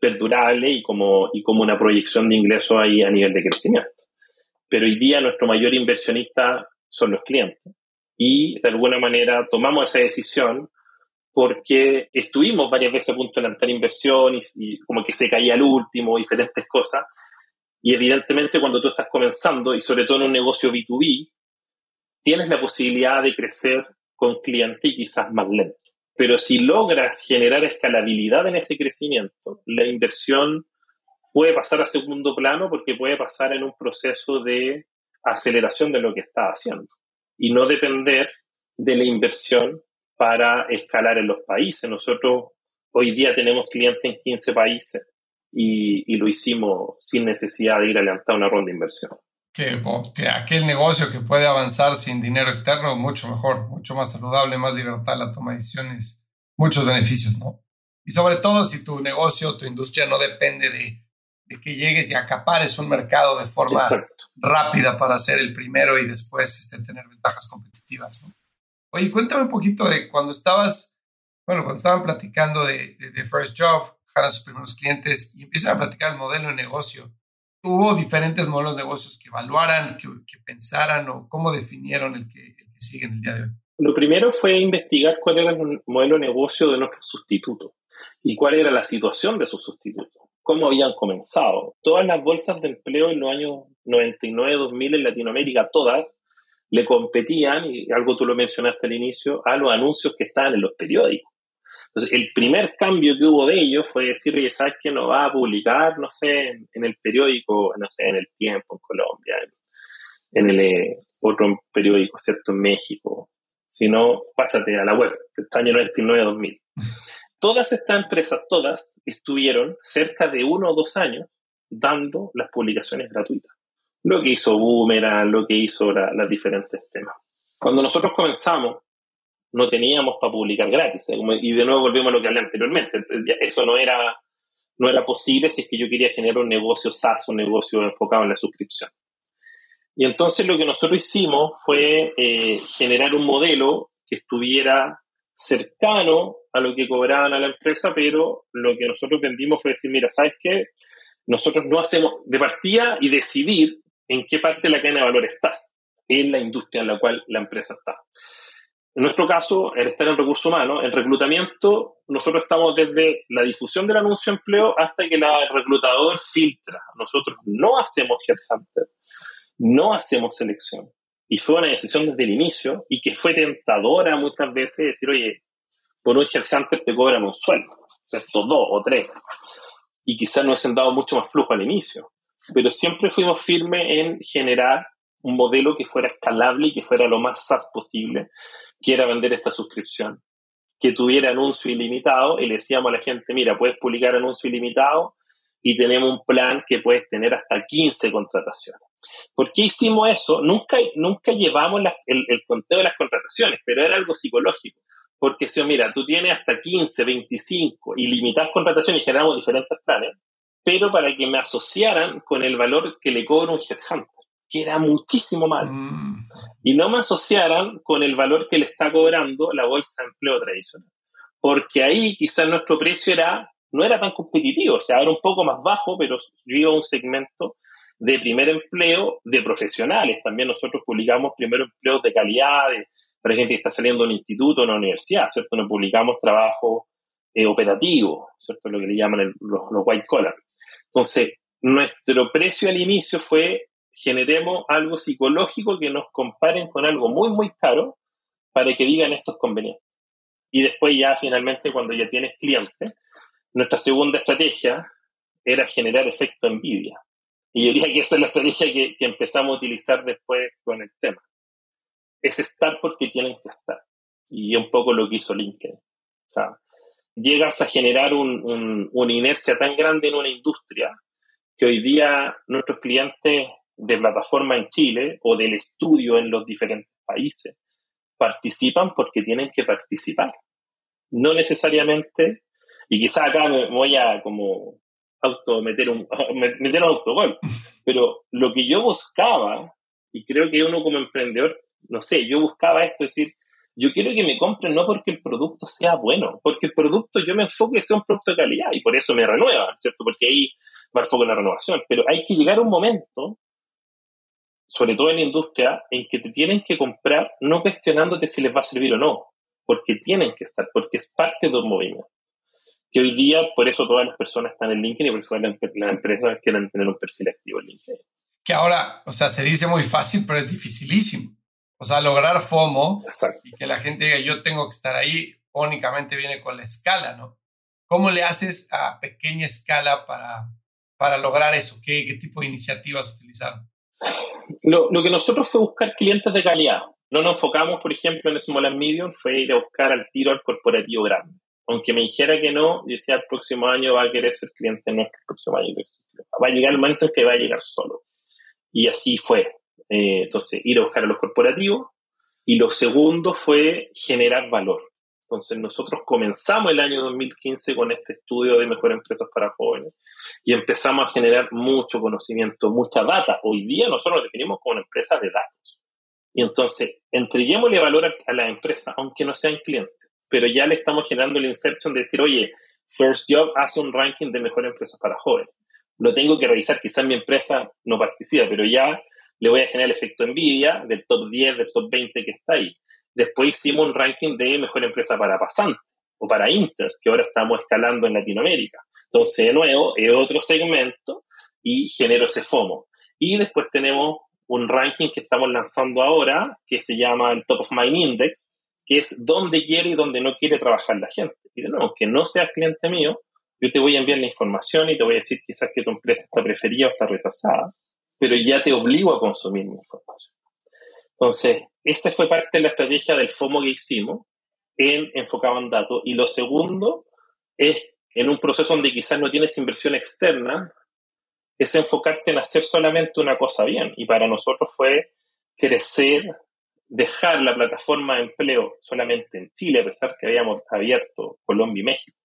[SPEAKER 1] perdurables y como, y como una proyección de ingresos ahí a nivel de crecimiento pero hoy día nuestro mayor inversionista son los clientes. Y de alguna manera tomamos esa decisión porque estuvimos varias veces a punto de lanzar inversión y, como que se caía el último, diferentes cosas. Y evidentemente cuando tú estás comenzando, y sobre todo en un negocio B2B, tienes la posibilidad de crecer con clientes y quizás más lento. Pero si logras generar escalabilidad en ese crecimiento, la inversión puede pasar a segundo plano porque puede pasar en un proceso de aceleración de lo que está haciendo y no depender de la inversión para escalar en los países. Nosotros hoy día tenemos clientes en 15 países y, lo hicimos sin necesidad de ir a levantar una ronda de inversión.
[SPEAKER 2] Que, aquel negocio que puede avanzar sin dinero externo, mucho mejor, mucho más saludable, más libertad, la toma de decisiones, muchos beneficios, ¿no? Y sobre todo si tu negocio, tu industria no depende de de que llegues y acapares un mercado de forma rápida para ser el primero y después este, tener ventajas competitivas. Oye, cuéntame un poquito de cuando estabas, bueno, cuando estaban platicando de, de, First Job, jalan sus primeros clientes y empiezan a platicar el modelo de negocio. ¿Hubo diferentes modelos de negocios que evaluaran, que, pensaran o cómo definieron el que, el que sigue en el día de hoy?
[SPEAKER 1] Lo primero fue investigar cuál era el modelo de negocio de nuestro sustituto y cuál era la situación de su sustituto cómo habían comenzado. Todas las bolsas de empleo en los años 99-2000 en Latinoamérica, todas, le competían, y algo tú lo mencionaste al inicio, a los anuncios que estaban en los periódicos. Entonces, el primer cambio que hubo de ellos fue decir, oye, ¿sabes qué? No va a publicar, no sé, en, el periódico, no sé, en El Tiempo, en Colombia, en, el eh, otro periódico, ¿cierto? En México. sino pásate a la web, este año 99-2000. [laughs] Todas estas empresas, todas, estuvieron cerca de uno o dos años dando las publicaciones gratuitas. Lo que hizo Boomerang, lo que hizo las diferentes temas. Cuando nosotros comenzamos, no teníamos para publicar gratis. Y de nuevo volvemos a lo que hablé anteriormente. Eso no era, no era posible si es que yo quería generar un negocio SaaS, un negocio enfocado en la suscripción. Y entonces lo que nosotros hicimos fue eh, generar un modelo que estuviera cercano a lo que cobraban a la empresa, pero lo que nosotros vendimos fue decir, mira, ¿sabes qué? Nosotros no hacemos de partida y decidir en qué parte de la cadena de valor estás, en la industria en la cual la empresa está. En nuestro caso, el estar en recursos humanos, en reclutamiento, nosotros estamos desde la difusión del anuncio de empleo hasta que el reclutador filtra. Nosotros no hacemos headhunter, no hacemos selección. Y fue una decisión desde el inicio y que fue tentadora muchas veces decir, oye, por un headhunter te cobran un sueldo, ¿cierto? Dos o tres. Y quizás no hubiesen dado mucho más flujo al inicio. Pero siempre fuimos firmes en generar un modelo que fuera escalable y que fuera lo más SaaS posible, que era vender esta suscripción, que tuviera anuncio ilimitado y le decíamos a la gente, mira, puedes publicar anuncio ilimitado y tenemos un plan que puede tener hasta 15 contrataciones. ¿Por qué hicimos eso? Nunca, nunca llevamos el, el, conteo de las contrataciones, pero era algo psicológico. Porque si, mira, tú tienes hasta 15, 25 y limitas contrataciones y generamos diferentes planes, pero para que me asociaran con el valor que le cobra un headhunter, que era muchísimo más. Mm. Y no me asociaran con el valor que le está cobrando la bolsa de empleo tradicional. Porque ahí quizás nuestro precio era, no era tan competitivo, o sea, era un poco más bajo, pero yo un segmento de primer empleo de profesionales. También nosotros publicamos primer empleos de calidad, de, para gente que está saliendo de un instituto o una universidad, ¿cierto? No publicamos trabajo eh, operativo, ¿cierto? Lo que le llaman los, white collar. Entonces, nuestro precio al inicio fue generemos algo psicológico que nos comparen con algo muy, muy caro para que digan esto es conveniente. Y después ya finalmente cuando ya tienes cliente, nuestra segunda estrategia era generar efecto envidia. Y yo diría que esa es la estrategia que, empezamos a utilizar después con el tema es estar porque tienen que estar. Y un poco lo que hizo LinkedIn. O sea, llegas a generar un, una inercia tan grande en una industria que hoy día nuestros clientes de plataforma en Chile o del estudio en los diferentes países participan porque tienen que participar. No necesariamente, y quizá acá me voy a como auto meter un, [laughs] meter un autogol, pero lo que yo buscaba, y creo que uno como emprendedor no sé, yo buscaba esto, es decir, yo quiero que me compren no porque el producto sea bueno, porque el producto yo me enfoco sea un producto de calidad y por eso me renuevan, ¿cierto? Porque ahí va el foco en la renovación. Pero hay que llegar a un momento, sobre todo en la industria, en que te tienen que comprar no cuestionándote si les va a servir o no, porque tienen que estar, porque es parte de un movimiento. Que hoy día, por eso todas las personas están en LinkedIn y por eso las empresas quieren tener un perfil activo en LinkedIn.
[SPEAKER 2] Que ahora, o sea, se dice muy fácil, pero es dificilísimo. O sea, lograr FOMO y que la gente diga yo tengo que estar ahí, únicamente viene con la escala, ¿no? ¿Cómo le haces a pequeña escala para, para lograr eso? ¿Qué, ¿Qué tipo de iniciativas utilizaron?
[SPEAKER 1] Lo, lo, que nosotros fue buscar clientes de calidad. No nos enfocamos, por ejemplo, en Small and Medium, fue ir a buscar al tiro al corporativo grande. Aunque me dijera que no, decía el próximo año va a querer ser cliente nuestro, el próximo año va a llegar el momento en que va a llegar solo. Y así fue. Eh, entonces, ir a buscar a los corporativos. Y lo segundo fue generar valor. Entonces, nosotros comenzamos el año 2015 con este estudio de mejores empresas para jóvenes y empezamos a generar mucho conocimiento, mucha data. Hoy día nosotros nos definimos como una empresa de datos. Y entonces, entreguémosle valor a, la empresa, aunque no sean clientes, pero ya le estamos generando el inception de decir, oye, First Job hace un ranking de mejores empresas para jóvenes. Lo tengo que revisar, quizás mi empresa no participa, pero ya le voy a generar el efecto envidia del top 10, del top 20 que está ahí. Después hicimos un ranking de mejor empresa para pasantes o para inters, que ahora estamos escalando en Latinoamérica. Entonces, de nuevo, es otro segmento y genero ese FOMO. Y después tenemos un ranking que estamos lanzando ahora, que se llama el Top of Mind Index, que es dónde quiere y dónde no quiere trabajar la gente. Y de nuevo, aunque no seas cliente mío, yo te voy a enviar la información y te voy a decir quizás que tu empresa está preferida o está rechazada pero ya te obligo a consumir mi información. Entonces, esta fue parte de la estrategia del FOMO que hicimos en enfocado en datos. Y lo segundo es, en un proceso donde quizás no tienes inversión externa, es enfocarte en hacer solamente una cosa bien. Y para nosotros fue crecer, dejar la plataforma de empleo solamente en Chile, a pesar que habíamos abierto Colombia y México.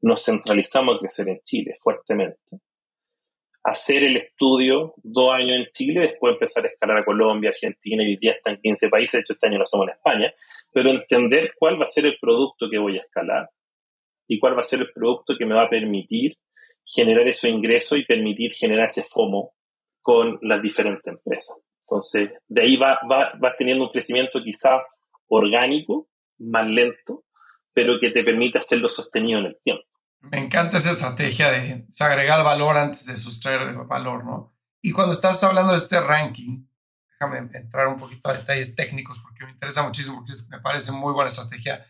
[SPEAKER 1] Nos centralizamos a crecer en Chile fuertemente hacer el estudio dos años en Chile, después empezar a escalar a Colombia, Argentina, y hoy día están 15 países, de hecho este año no somos en España, pero entender cuál va a ser el producto que voy a escalar y cuál va a ser el producto que me va a permitir generar ese ingreso y permitir generar ese FOMO con las diferentes empresas. Entonces, de ahí va, va, va teniendo un crecimiento quizá orgánico, más lento, pero que te permite hacerlo sostenido en el tiempo.
[SPEAKER 2] Me encanta esa estrategia de agregar valor antes de sustraer valor, ¿no? Y cuando estás hablando de este ranking, déjame entrar un poquito a detalles técnicos porque me interesa muchísimo, porque me parece muy buena estrategia.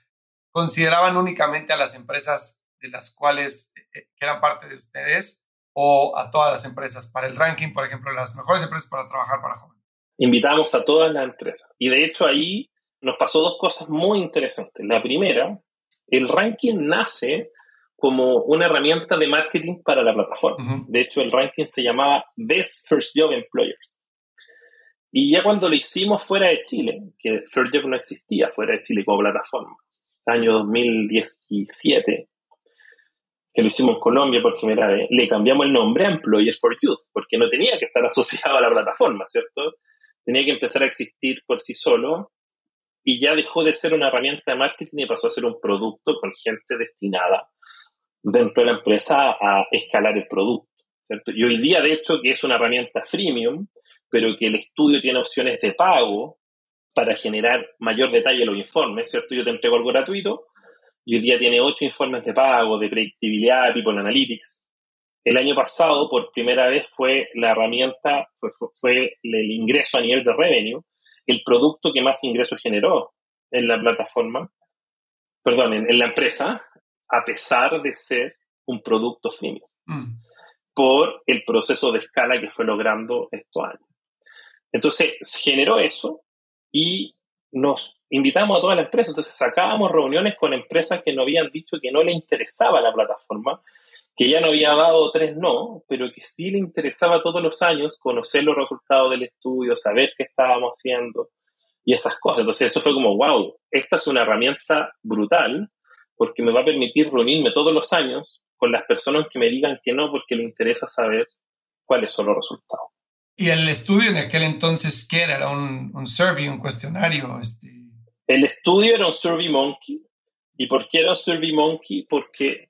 [SPEAKER 2] ¿Consideraban únicamente a las empresas de las cuales eh, eh, eran parte de ustedes o a todas las empresas para el ranking, por ejemplo, las mejores empresas para trabajar para jóvenes?
[SPEAKER 1] Invitamos a todas las empresas. Y de hecho ahí nos pasó dos cosas muy interesantes. La primera, el ranking nace como una herramienta de marketing para la plataforma. De hecho, el ranking se llamaba Best First Job Employers. Y ya cuando lo hicimos fuera de Chile, que First Job no existía fuera de Chile como plataforma, año 2017, que lo hicimos en Colombia por primera vez, le cambiamos el nombre a Employers for Youth, porque no tenía que estar [laughs] asociado a la plataforma, ¿cierto? Tenía que empezar a existir por sí solo y ya dejó de ser una herramienta de marketing y pasó a ser un producto con gente destinada dentro de la empresa a escalar el producto. ¿cierto? Y hoy día, de hecho, que es una herramienta freemium, pero que el estudio tiene opciones de pago para generar mayor detalle en los informes, ¿cierto? Yo te entrego algo gratuito y hoy día tiene ocho informes de pago, de predictibilidad, People Analytics. El año pasado, por primera vez, fue la herramienta, fue, el ingreso a nivel de revenue, el producto que más ingresos generó en la plataforma, perdón, en, la empresa, a pesar de ser un producto freemium, mm. por el proceso de escala que fue logrando estos años. Entonces, generó eso y nos invitamos a toda la empresa. Entonces, sacábamos reuniones con empresas que nos habían dicho que no le interesaba la plataforma, que ya no había dado tres no, pero que sí le interesaba todos los años conocer los resultados del estudio, saber qué estábamos haciendo y esas cosas. Entonces, eso fue como, wow, esta es una herramienta brutal porque me va a permitir reunirme todos los años con las personas que me digan que no porque le interesa saber cuáles son los resultados.
[SPEAKER 2] ¿Y el estudio en aquel entonces qué era? ¿Era un, un survey, un cuestionario? Este...
[SPEAKER 1] El estudio era un Survey Monkey. ¿Y por qué era un Survey Monkey? Porque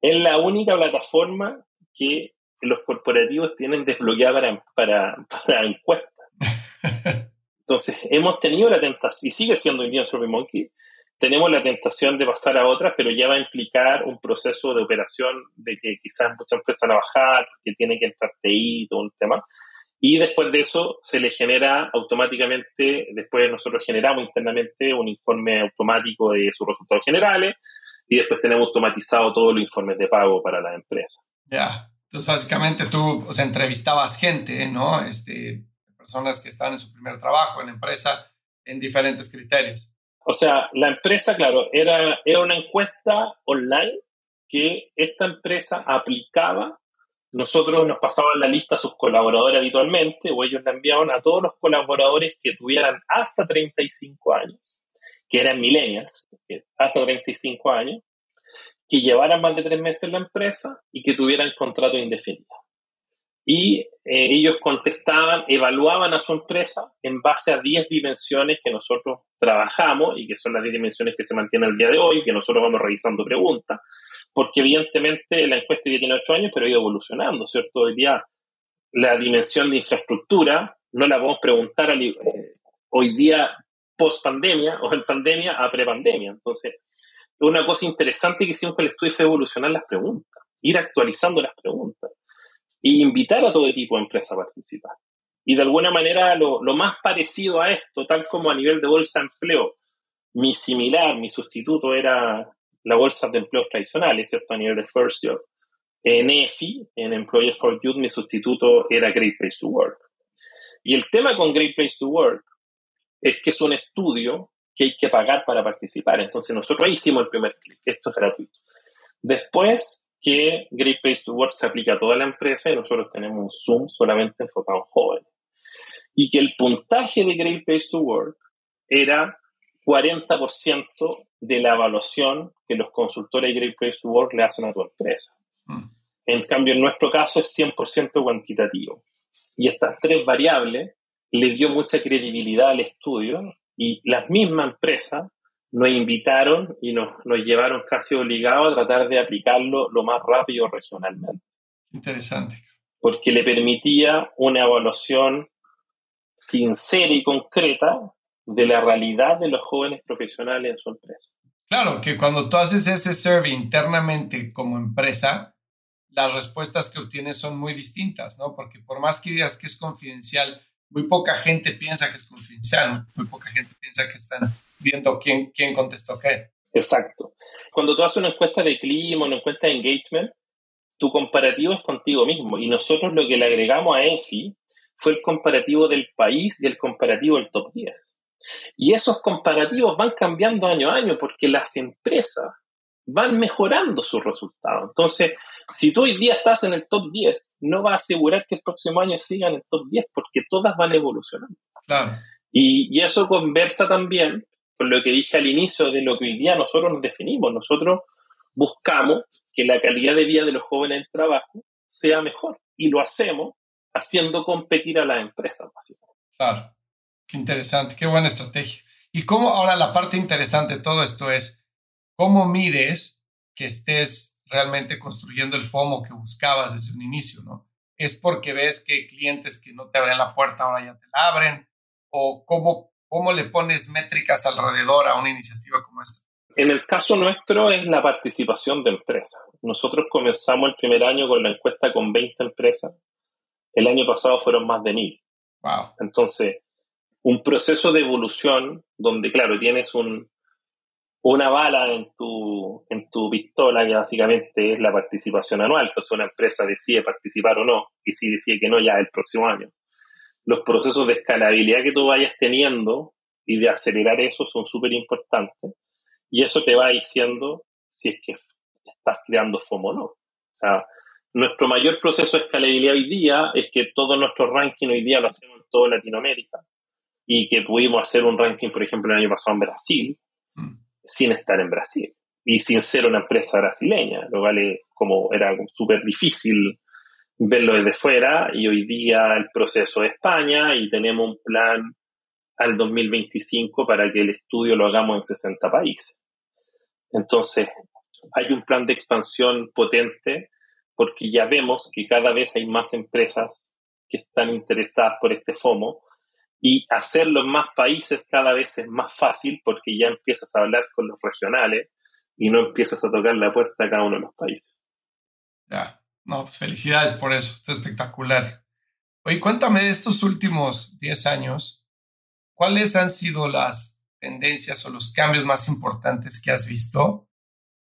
[SPEAKER 1] es la única plataforma que los corporativos tienen desbloqueada para, para, [laughs] para encuestas. [laughs] Entonces, hemos tenido la tentación, y sigue siendo hoy día un Survey Monkey, tenemos la tentación de pasar a otras, pero ya va a implicar un proceso de operación de que quizás muchas empresas van a bajar, que tiene que entrar TI, todo un tema. Y después de eso se le genera automáticamente, después nosotros generamos internamente un informe automático de sus resultados generales y después tenemos automatizado todos los informes de pago para la empresa.
[SPEAKER 2] Ya, entonces básicamente tú, o sea, entrevistabas gente, ¿no? Este, personas que están en su primer trabajo en la empresa en diferentes criterios.
[SPEAKER 1] O sea, la empresa, claro, era, era una encuesta online que esta empresa aplicaba nosotros nos pasaban la lista a sus colaboradores habitualmente o ellos la enviaban a todos los colaboradores que tuvieran hasta 35 años, que eran millennials, hasta 35 años, que llevaran más de tres meses en la empresa y que tuvieran contrato indefinido. Y eh, ellos contestaban, evaluaban a su empresa en base a 10 dimensiones que nosotros trabajamos y que son las 10 dimensiones que se mantienen el día de hoy, que nosotros vamos revisando preguntas porque evidentemente la encuesta ya tiene ocho años, pero ha ido evolucionando, ¿cierto? Hoy día la dimensión de infraestructura no la podemos preguntar eh, hoy día post pandemia o en pandemia a prepandemia. Entonces, una cosa interesante que hicimos con el estudio fue evolucionar las preguntas, ir actualizando las preguntas e invitar a todo tipo de empresas a participar. Y de alguna manera lo, más parecido a esto, tal como a nivel de bolsa de empleo, mi similar, mi sustituto era la bolsa de empleos tradicionales, ¿cierto? A nivel de First Job. En EFI, en Employer for Youth, mi sustituto era Great Place to Work. Y el tema con Great Place to Work es que es un estudio que hay que pagar para participar. Entonces nosotros hicimos el primer clic, esto es gratuito. Después que Great Place to Work se aplica a toda la empresa y nosotros tenemos un Zoom solamente enfocado en jóvenes. Y que el puntaje de Great Place to Work era 40% de la evaluación que los consultores de Great Place to Work le hacen a tu empresa. Mm. En cambio, en nuestro caso es 100% cuantitativo. Y estas tres variables le dio mucha credibilidad al estudio y las mismas empresas nos invitaron y nos, nos llevaron casi obligados a tratar de aplicarlo lo más rápido regionalmente.
[SPEAKER 2] Interesante.
[SPEAKER 1] Porque le permitía una evaluación sincera y concreta de la realidad de los jóvenes profesionales en su empresa.
[SPEAKER 2] Claro, que cuando tú haces ese survey internamente como empresa, las respuestas que obtienes son muy distintas, ¿no? Porque por más que digas que es confidencial, muy poca gente piensa que es confidencial, muy poca gente piensa que están viendo quién, quién contestó qué.
[SPEAKER 1] Exacto. Cuando tú haces una encuesta de clima, una encuesta de engagement, tu comparativo es contigo mismo. Y nosotros lo que le agregamos a EFI fue el comparativo del país y el comparativo del top 10. Y esos comparativos van cambiando año a año porque las empresas van mejorando sus resultados. Entonces, si tú hoy día estás en el top 10, no va a asegurar que el próximo año siga en el top 10 porque todas van evolucionando.
[SPEAKER 2] Claro.
[SPEAKER 1] Y, y, eso conversa también con lo que dije al inicio de lo que hoy día nosotros nos definimos. Nosotros buscamos que la calidad de vida de los jóvenes en trabajo sea mejor y lo hacemos haciendo competir a las empresas.
[SPEAKER 2] Claro, qué interesante, qué buena estrategia. Y cómo ahora la parte interesante de todo esto es cómo mides que estés realmente construyendo el FOMO que buscabas desde un inicio, ¿no? Es porque ves que clientes que no te abren la puerta ahora ya te la abren, o cómo, cómo le pones métricas alrededor a una iniciativa como esta.
[SPEAKER 1] En el caso nuestro es la participación de empresas. Nosotros comenzamos el primer año con la encuesta con 20 empresas. El año pasado fueron más de 1000.
[SPEAKER 2] Wow.
[SPEAKER 1] Entonces, un proceso de evolución donde, claro, tienes un, una bala en tu, en tu pistola que básicamente es la participación anual. Entonces una empresa decide participar o no y si decide que no ya el próximo año. Los procesos de escalabilidad que tú vayas teniendo y de acelerar eso son súper importantes y eso te va diciendo si es que estás creando FOMO o no. O sea, nuestro mayor proceso de escalabilidad hoy día es que todo nuestro ranking hoy día lo hacemos en toda Latinoamérica y que pudimos hacer un ranking, por ejemplo, el año pasado en Brasil, mm sin estar en Brasil y sin ser una empresa brasileña, lo cual como era súper difícil verlo desde fuera y hoy día el proceso de España y tenemos un plan al 2025 para que el estudio lo hagamos en 60 países. Entonces, hay un plan de expansión potente porque ya vemos que cada vez hay más empresas que están interesadas por este FOMO y hacerlo en más países cada vez es más fácil porque ya empiezas a hablar con los regionales y no empiezas a tocar la puerta a cada uno de los países.
[SPEAKER 2] Ya, no, pues felicidades por eso, está espectacular. Oye, cuéntame de estos últimos 10 años, ¿cuáles han sido las tendencias o los cambios más importantes que has visto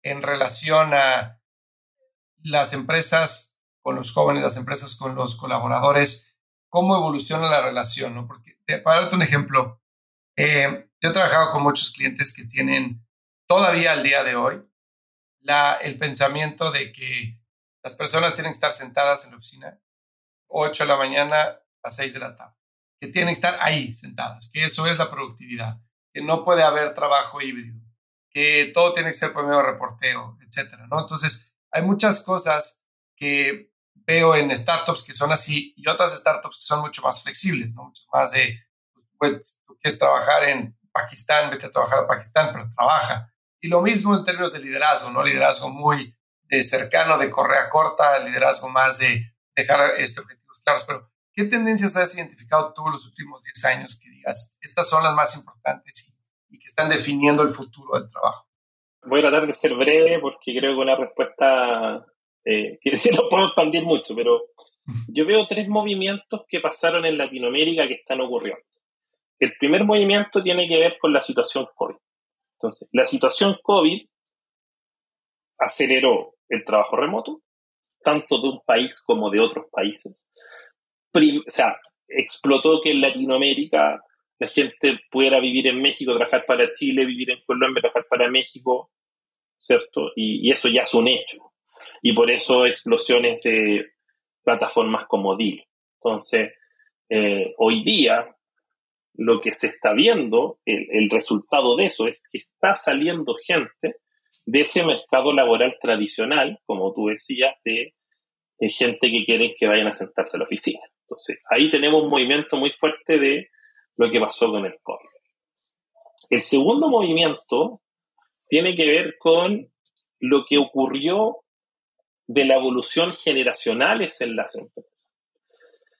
[SPEAKER 2] en relación a las empresas con los jóvenes, las empresas con los colaboradores? ¿Cómo evoluciona la relación? ¿no? Porque para darte un ejemplo, eh, yo he trabajado con muchos clientes que tienen todavía al día de hoy la, el pensamiento de que las personas tienen que estar sentadas en la oficina 8 de la mañana a 6 de la tarde, que tienen que estar ahí sentadas, que eso es la productividad, que no puede haber trabajo híbrido, que todo tiene que ser por medio de reporteo, etcétera, ¿no? Entonces, hay muchas cosas que veo en startups que son así y otras startups que son mucho más flexibles, ¿no? Mucho más de, pues, tú quieres trabajar en Pakistán, vete a trabajar a Pakistán, pero trabaja. Y lo mismo en términos de liderazgo, ¿no? Liderazgo muy de cercano, de correa corta, liderazgo más de dejar este, objetivos claros. Pero, ¿qué tendencias has identificado tú los últimos 10 años que digas, estas son las más importantes y, y que están definiendo el futuro del trabajo?
[SPEAKER 1] Voy a tratar de ser breve porque creo que una respuesta eh, que [laughs] no puedo expandir mucho, pero yo veo tres movimientos que pasaron en Latinoamérica que están ocurriendo. El primer movimiento tiene que ver con la situación COVID. Entonces, la situación COVID aceleró el trabajo remoto, tanto de un país como de otros países. o sea, explotó que en Latinoamérica la gente pudiera vivir en México, trabajar para Chile, vivir en Colombia, trabajar para México, ¿cierto? y eso ya es un hecho y por eso explosiones de plataformas como Deal. Entonces, eh, hoy día lo que se está viendo, el, resultado de eso es que está saliendo gente de ese mercado laboral tradicional, como tú decías, de, gente que quiere que vayan a sentarse a la oficina. Entonces, ahí tenemos un movimiento muy fuerte de lo que pasó con el COVID. El segundo movimiento tiene que ver con lo que ocurrió de la evolución generacionales en las empresas.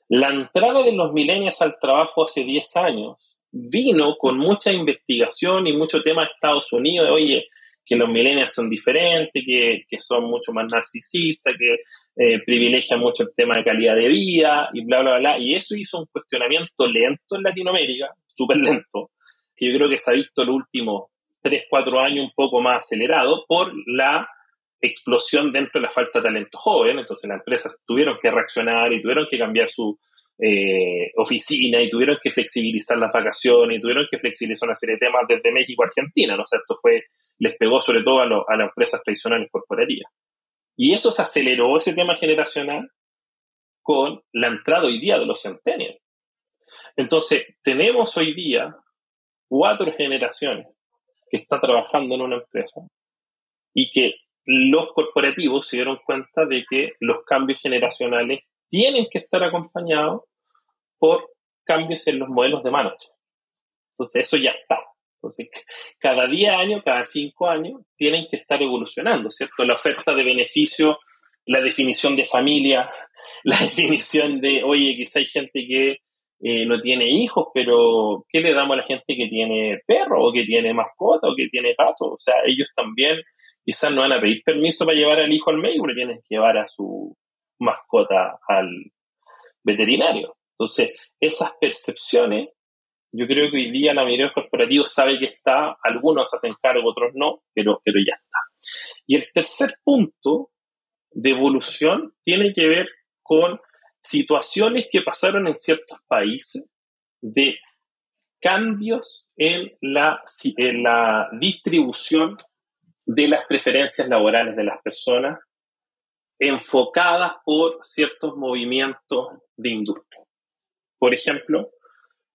[SPEAKER 1] La entrada de los millennials al trabajo hace 10 años vino con mucha investigación y mucho tema de Estados Unidos, oye, que los millennials son diferentes, que, son mucho más narcisistas, que eh, privilegian mucho el tema de calidad de vida y bla, bla, bla. Y eso hizo un cuestionamiento lento en Latinoamérica, súper lento, que yo creo que se ha visto los últimos 3, 4 años un poco más acelerado por la explosión dentro de la falta de talento joven, entonces las empresas tuvieron que reaccionar y tuvieron que cambiar su eh, oficina y tuvieron que flexibilizar las vacaciones y tuvieron que flexibilizar una serie de temas desde México a Argentina, ¿no? O sea, esto fue les pegó sobre todo a, las empresas tradicionales corporativas. Y eso se aceleró, ese tema generacional, con la entrada hoy día de los centennials. Entonces, tenemos hoy día cuatro generaciones que están trabajando en una empresa y que los corporativos se dieron cuenta de que los cambios generacionales tienen que estar acompañados por cambios en los modelos de management. Entonces, eso ya está. Entonces, cada 10 años, cada 5 años, tienen que estar evolucionando, ¿cierto? La oferta de beneficio, la definición de familia, [laughs] la definición de, oye, quizá hay gente que eh, no tiene hijos, pero ¿qué le damos a la gente que tiene perro o que tiene mascota o que tiene gato? O sea, ellos también quizás no van a pedir permiso para llevar al hijo al médico, pero tienen que llevar a su mascota al veterinario. Entonces, esas percepciones, yo creo que hoy día la mayoría de los corporativos sabe que está, algunos hacen cargo, otros no, pero, pero ya está. Y el tercer punto de evolución tiene que ver con situaciones que pasaron en ciertos países de cambios en la, en la distribución de las preferencias laborales de las personas enfocadas por ciertos movimientos de industria. Por ejemplo,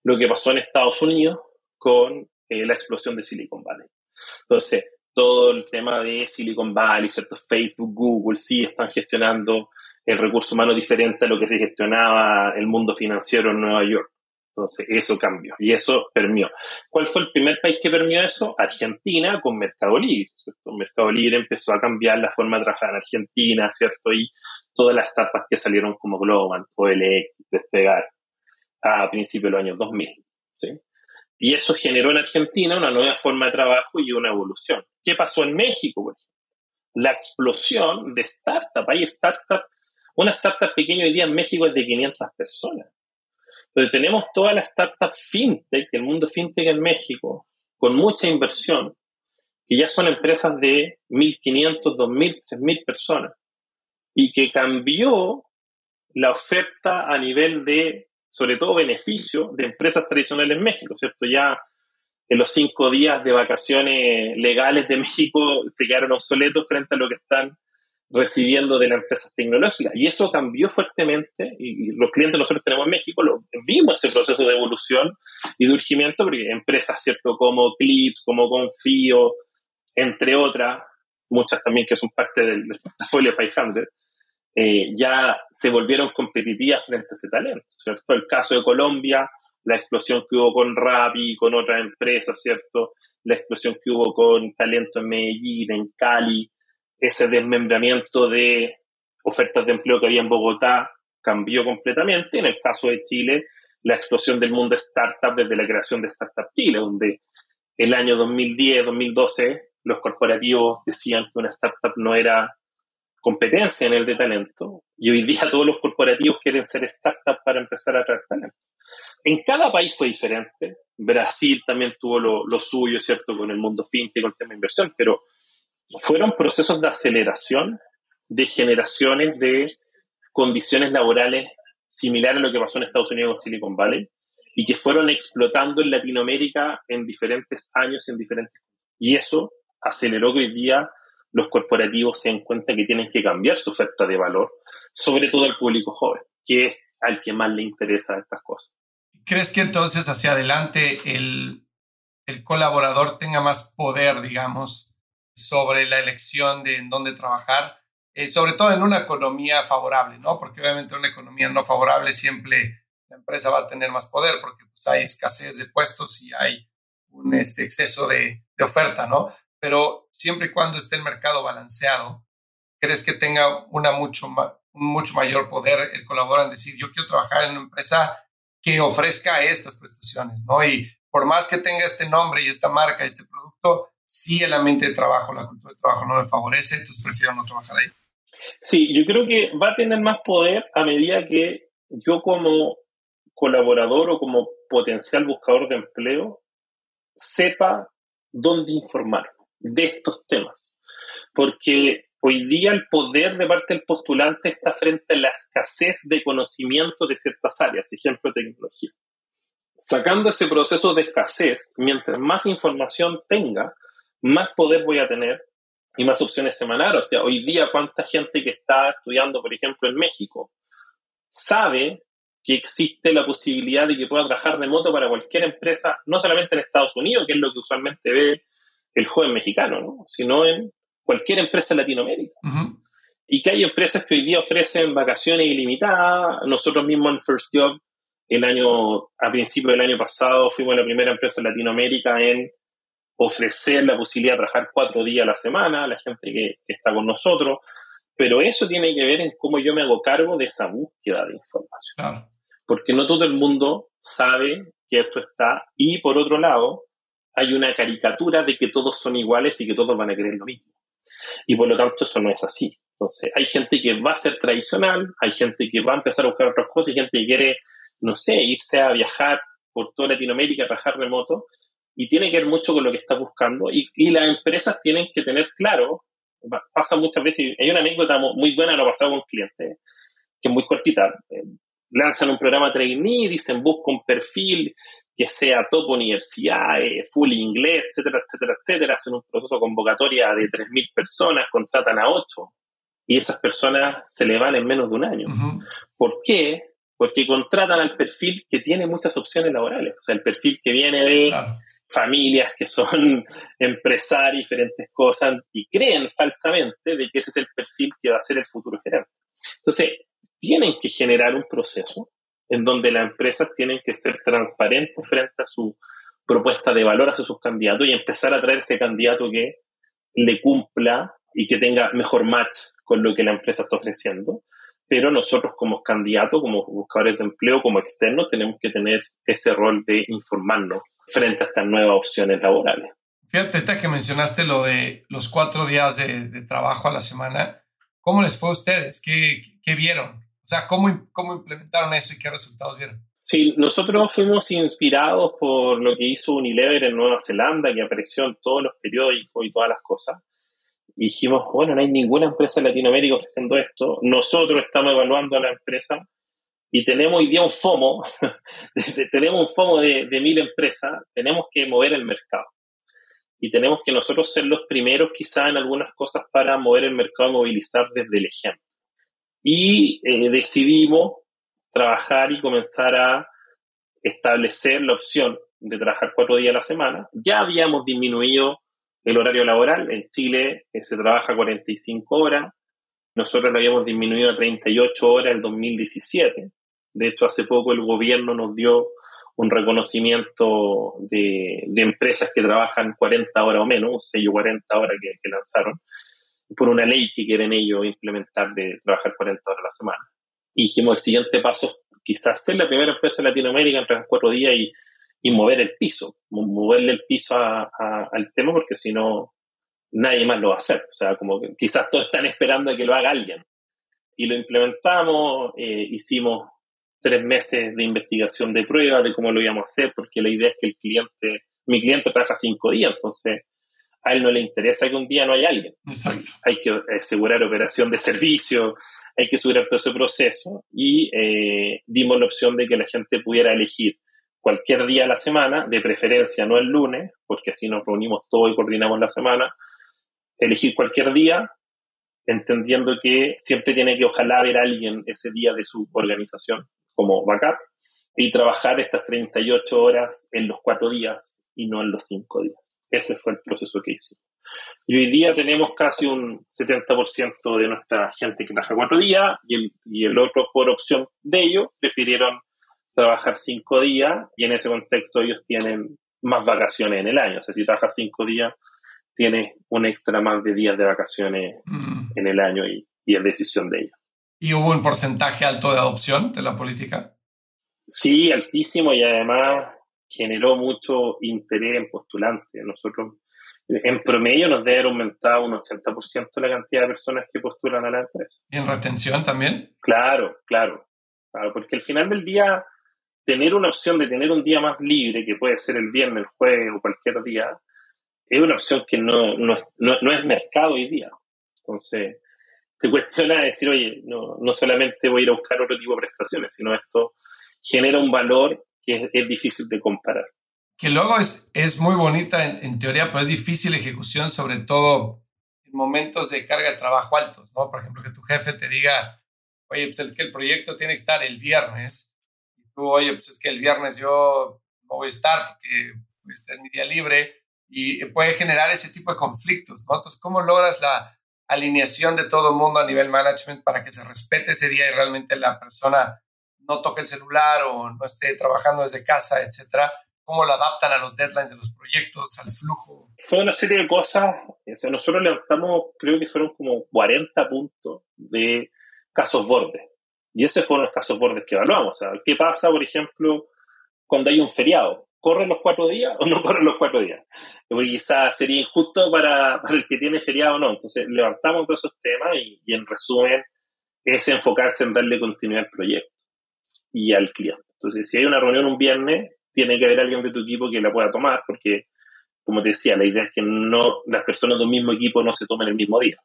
[SPEAKER 1] lo que pasó en Estados Unidos con eh, la explosión de Silicon Valley. Entonces, todo el tema de Silicon Valley, ¿cierto? Facebook, Google, sí están gestionando el recurso humano diferente a lo que se gestionaba el mundo financiero en Nueva York. Entonces, eso cambió y eso permió. ¿Cuál fue el primer país que permió eso? Argentina con Mercado Libre. ¿cierto? Mercado Libre empezó a cambiar la forma de trabajar en Argentina, ¿cierto? Y todas las startups que salieron como Global, OLX, Despegar, a principios de los años 2000. ¿sí? Y eso generó en Argentina una nueva forma de trabajo y una evolución. ¿Qué pasó en México? La explosión de startups. Hay startups una startup pequeña hoy día en México es de 500 personas. Pero tenemos todas las startups fintech, el mundo fintech en México, con mucha inversión, que ya son empresas de 1.500, 2.000, 3.000 personas, y que cambió la oferta a nivel de, sobre todo, beneficio de empresas tradicionales en México, ¿cierto? Ya en los cinco días de vacaciones legales de [laughs] México se quedaron obsoletos frente a lo que están recibiendo de las empresas tecnológicas. Y eso cambió fuertemente y, los clientes nosotros tenemos en México lo, vimos ese proceso de evolución y de urgimiento porque empresas, ¿cierto? Como Clips, como Confío, entre otras, muchas también que son parte del, portafolio 500, eh, ya se volvieron competitivas frente a ese talento, ¿cierto? El caso de Colombia, la explosión que hubo con Rappi, con otras empresas, ¿cierto? La explosión que hubo con talento en Medellín, en Cali, ese desmembramiento de ofertas de empleo que había en Bogotá cambió completamente. En el caso de Chile, la explosión del mundo startup desde la creación de Startup Chile, donde el año 2010, 2012, los corporativos decían que una startup no era competencia en el de talento y hoy día todos los corporativos quieren ser startups para empezar a atraer talento. En cada país fue diferente. Brasil también tuvo lo, lo suyo, ¿cierto? Con el mundo fintech, con el tema de inversión, pero fueron procesos de aceleración de generaciones de condiciones laborales similares a lo que pasó en Estados Unidos con Silicon Valley y que fueron explotando en Latinoamérica en diferentes años, en diferentes... Y eso aceleró que hoy día los corporativos se den cuenta que tienen que cambiar su oferta de valor, sobre todo al público joven, que es al que más le interesa estas cosas.
[SPEAKER 2] ¿Crees que entonces hacia adelante el, el colaborador tenga más poder, digamos, sobre la elección de en dónde trabajar, eh, sobre todo en una economía favorable, ¿no? Porque obviamente en una economía no favorable siempre la empresa va a tener más poder porque pues, hay escasez de puestos y hay un este, exceso de, de oferta, ¿no? Pero siempre y cuando esté el mercado balanceado, ¿crees que tenga una mucho, un mucho mayor poder el colaborador en decir, yo quiero trabajar en una empresa que ofrezca estas prestaciones, ¿no? Y por más que tenga este nombre y esta marca, este producto, si el ambiente de trabajo, la cultura de trabajo no me favorece, entonces prefiero no trabajar ahí.
[SPEAKER 1] Sí, yo creo que va a tener más poder a medida que yo como colaborador o como potencial buscador de empleo sepa dónde informar de estos temas. Porque hoy día el poder de parte del postulante está frente a la escasez de conocimiento de ciertas áreas, ejemplo, tecnología. Sacando ese proceso de escasez, mientras más información tenga, más poder voy a tener y más opciones semanales. O sea, hoy día cuánta gente que está estudiando, por ejemplo, en México, sabe que existe la posibilidad de que pueda trabajar remoto para cualquier empresa, no solamente en Estados Unidos, que es lo que usualmente ve el joven mexicano, ¿no? sino en cualquier empresa en Latinoamérica. Y que hay empresas que hoy día ofrecen vacaciones ilimitadas. Nosotros mismos en First Job, el año, a principio del año pasado, fuimos la primera empresa en Latinoamérica en ofrecer la posibilidad de trabajar cuatro días a la semana a la gente que, está con nosotros. Pero eso tiene que ver en cómo yo me hago cargo de esa búsqueda de información. Porque no todo el mundo sabe que esto está. Y por otro lado, hay una caricatura de que todos son iguales y que todos van a querer lo mismo. Y por lo tanto eso no es así. Entonces, hay gente que va a ser tradicional, hay gente que va a empezar a buscar otras cosas, hay gente que quiere, no sé, irse a viajar por toda Latinoamérica, a trabajar remoto, y tiene que ver mucho con lo que está buscando. Y, y, las empresas tienen que tener claro, pasa muchas veces, hay una anécdota muy buena, lo pasado con un cliente, que es muy cortita. Eh, lanzan un programa trainee, dicen busca un perfil que sea top universidad, full inglés, etcétera, etcétera, etcétera, hacen un proceso de convocatoria de 3.000 personas, contratan a 8 y esas personas se le van en menos de un año. ¿Por qué? Porque contratan al perfil que tiene muchas opciones laborales, o sea, el perfil que viene de familias que son [laughs] empresarios, diferentes cosas, y creen falsamente de que ese es el perfil que va a ser el futuro gerente. Entonces, tienen que generar un proceso en donde las empresas tienen que ser transparentes frente a su propuesta de valor hacia sus candidatos y empezar a traer ese candidato que le cumpla y que tenga mejor match con lo que la empresa está ofreciendo. Pero nosotros como candidatos, como buscadores de empleo, como externos, tenemos que tener ese rol de informarnos frente a estas nuevas opciones laborales.
[SPEAKER 2] Fíjate, que mencionaste lo de los cuatro días de, trabajo a la semana, ¿cómo les fue a ustedes? ¿Qué, qué vieron? O sea, ¿cómo, ¿cómo implementaron eso y qué resultados vieron?
[SPEAKER 1] Sí, nosotros fuimos inspirados por lo que hizo Unilever en Nueva Zelanda, que apareció en todos los periódicos y todas las cosas. Y dijimos, bueno, no hay ninguna empresa en Latinoamérica ofreciendo esto. Nosotros estamos evaluando a la empresa y tenemos hoy día un FOMO, [laughs] tenemos un FOMO de, mil empresas, tenemos que mover el mercado. Y tenemos que nosotros ser los primeros quizá en algunas cosas para mover el mercado movilizar desde el ejemplo y eh, decidimos trabajar y comenzar a establecer la opción de trabajar cuatro días a la semana. Ya habíamos disminuido el horario laboral. En Chile eh, se trabaja 45 horas. Nosotros lo habíamos disminuido a 38 horas en 2017. De hecho, hace poco el gobierno nos dio un reconocimiento de, empresas que trabajan 40 horas o menos, un sello 40 horas que lanzaron por una ley que quieren ellos implementar de trabajar 40 horas a la semana. Y dijimos, el siguiente paso quizás ser la primera empresa en Latinoamérica en trabajar cuatro días y, y, mover el piso, moverle el piso al tema porque si no, nadie más lo va a hacer. O sea, como que quizás todos están esperando a que lo haga alguien. Y lo implementamos, eh, hicimos tres meses de investigación de prueba de cómo lo íbamos a hacer, porque la idea es que el cliente, mi cliente trabaja cinco días, entonces a él no le interesa que un día no haya alguien. Hay que asegurar operación de servicio, hay que asegurar todo ese proceso y eh, dimos la opción de que la gente pudiera elegir cualquier día a la semana, de preferencia no el lunes, porque así nos reunimos todos y coordinamos la semana, elegir cualquier día, entendiendo que siempre tiene que ojalá haber alguien ese día de su organización como backup y trabajar estas 38 horas en los cuatro días y no en los cinco días. Ese fue el proceso que hicimos. Y hoy día tenemos casi un 70% de nuestra gente que trabaja cuatro días y el, y el otro, por opción de ellos, prefirieron trabajar cinco días y en ese contexto ellos tienen más vacaciones en el año. O sea, si trabajas cinco días, tienes un extra más de días de vacaciones mm. en el año y, y es decisión de ellos.
[SPEAKER 2] ¿Y hubo un porcentaje alto de adopción de la política?
[SPEAKER 1] Sí, altísimo y además generó mucho interés en postulantes. Nosotros, en promedio, nos debe haber aumentado un 80% la cantidad de personas que postulan a la empresa.
[SPEAKER 2] ¿Y en retención también?
[SPEAKER 1] Claro, claro, porque al final del día, tener una opción de tener un día más libre, que puede ser el viernes, el jueves o cualquier día, es una opción que no, no, no, es mercado hoy día. Entonces, te [laughs] cuestiona decir, oye, no, no solamente voy a ir a buscar otro tipo de prestaciones, sino esto genera un valor que es, difícil de comparar.
[SPEAKER 2] que luego es, es muy bonita en, teoría, pero es difícil ejecución, sobre todo en momentos de carga de trabajo altos, ¿no? Por ejemplo, que tu jefe te diga, oye, pues es que el proyecto tiene que estar el viernes, y tú, oye, pues es que el viernes yo no voy a estar porque este es mi día libre, y puede generar ese tipo de conflictos, ¿no? Entonces, ¿cómo logras la alineación de todo el mundo a nivel management para que se respete ese día y realmente la persona no toque el celular o no esté trabajando desde casa, etcétera? cómo lo adaptan a los deadlines de los proyectos, al flujo.
[SPEAKER 1] Fue una serie de cosas, nosotros levantamos, creo que fueron como 40 puntos de casos bordes. Y esos fueron los casos bordes que evaluamos. ¿qué pasa, por ejemplo, cuando hay un feriado? ¿Corren los cuatro días o no [laughs] corren los cuatro días? Porque quizás sería injusto para, el que tiene feriado o no. Entonces, levantamos todos esos temas y, y en resumen es enfocarse en darle continuidad al proyecto y al cliente. Entonces, si hay una reunión un viernes, tiene que haber alguien de tu equipo que la pueda tomar, porque, como te decía, la idea es que no las personas de un mismo equipo no se tomen el mismo día.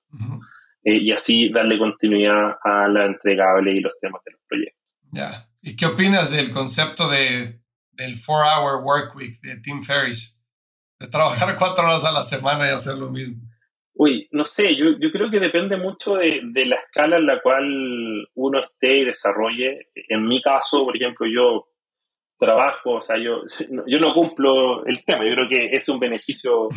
[SPEAKER 1] Eh, y así darle continuidad a la entregable y los temas de los proyectos.
[SPEAKER 2] Ya. ¿Y qué opinas del concepto de, del 4-hour work week de Tim Ferriss? De trabajar [laughs] cuatro horas a la semana y hacer lo mismo.
[SPEAKER 1] No sé, yo, yo creo que depende mucho de, de, la escala en la cual uno esté y desarrolle. En mi caso, por ejemplo, yo trabajo, o sea, yo, [laughs] yo no cumplo el tema, yo creo que es un beneficio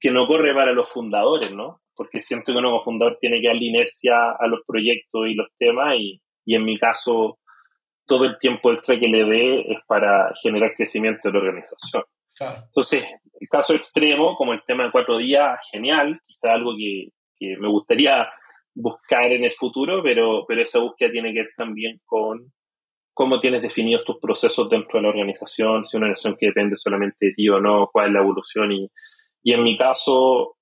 [SPEAKER 1] que no corre para los fundadores, ¿no? Porque siento que uno como fundador tiene que darle inercia a los proyectos y los temas y, y en mi caso todo el tiempo extra que le dé es para generar crecimiento de la organización. Entonces, el caso extremo, como el tema de cuatro días, genial, quizá algo que, que, me gustaría buscar en el futuro, pero, pero esa búsqueda tiene que ver también con cómo tienes definidos tus procesos dentro de la organización, si una organización que depende solamente de ti o no, cuál es la evolución. Y, y en mi caso,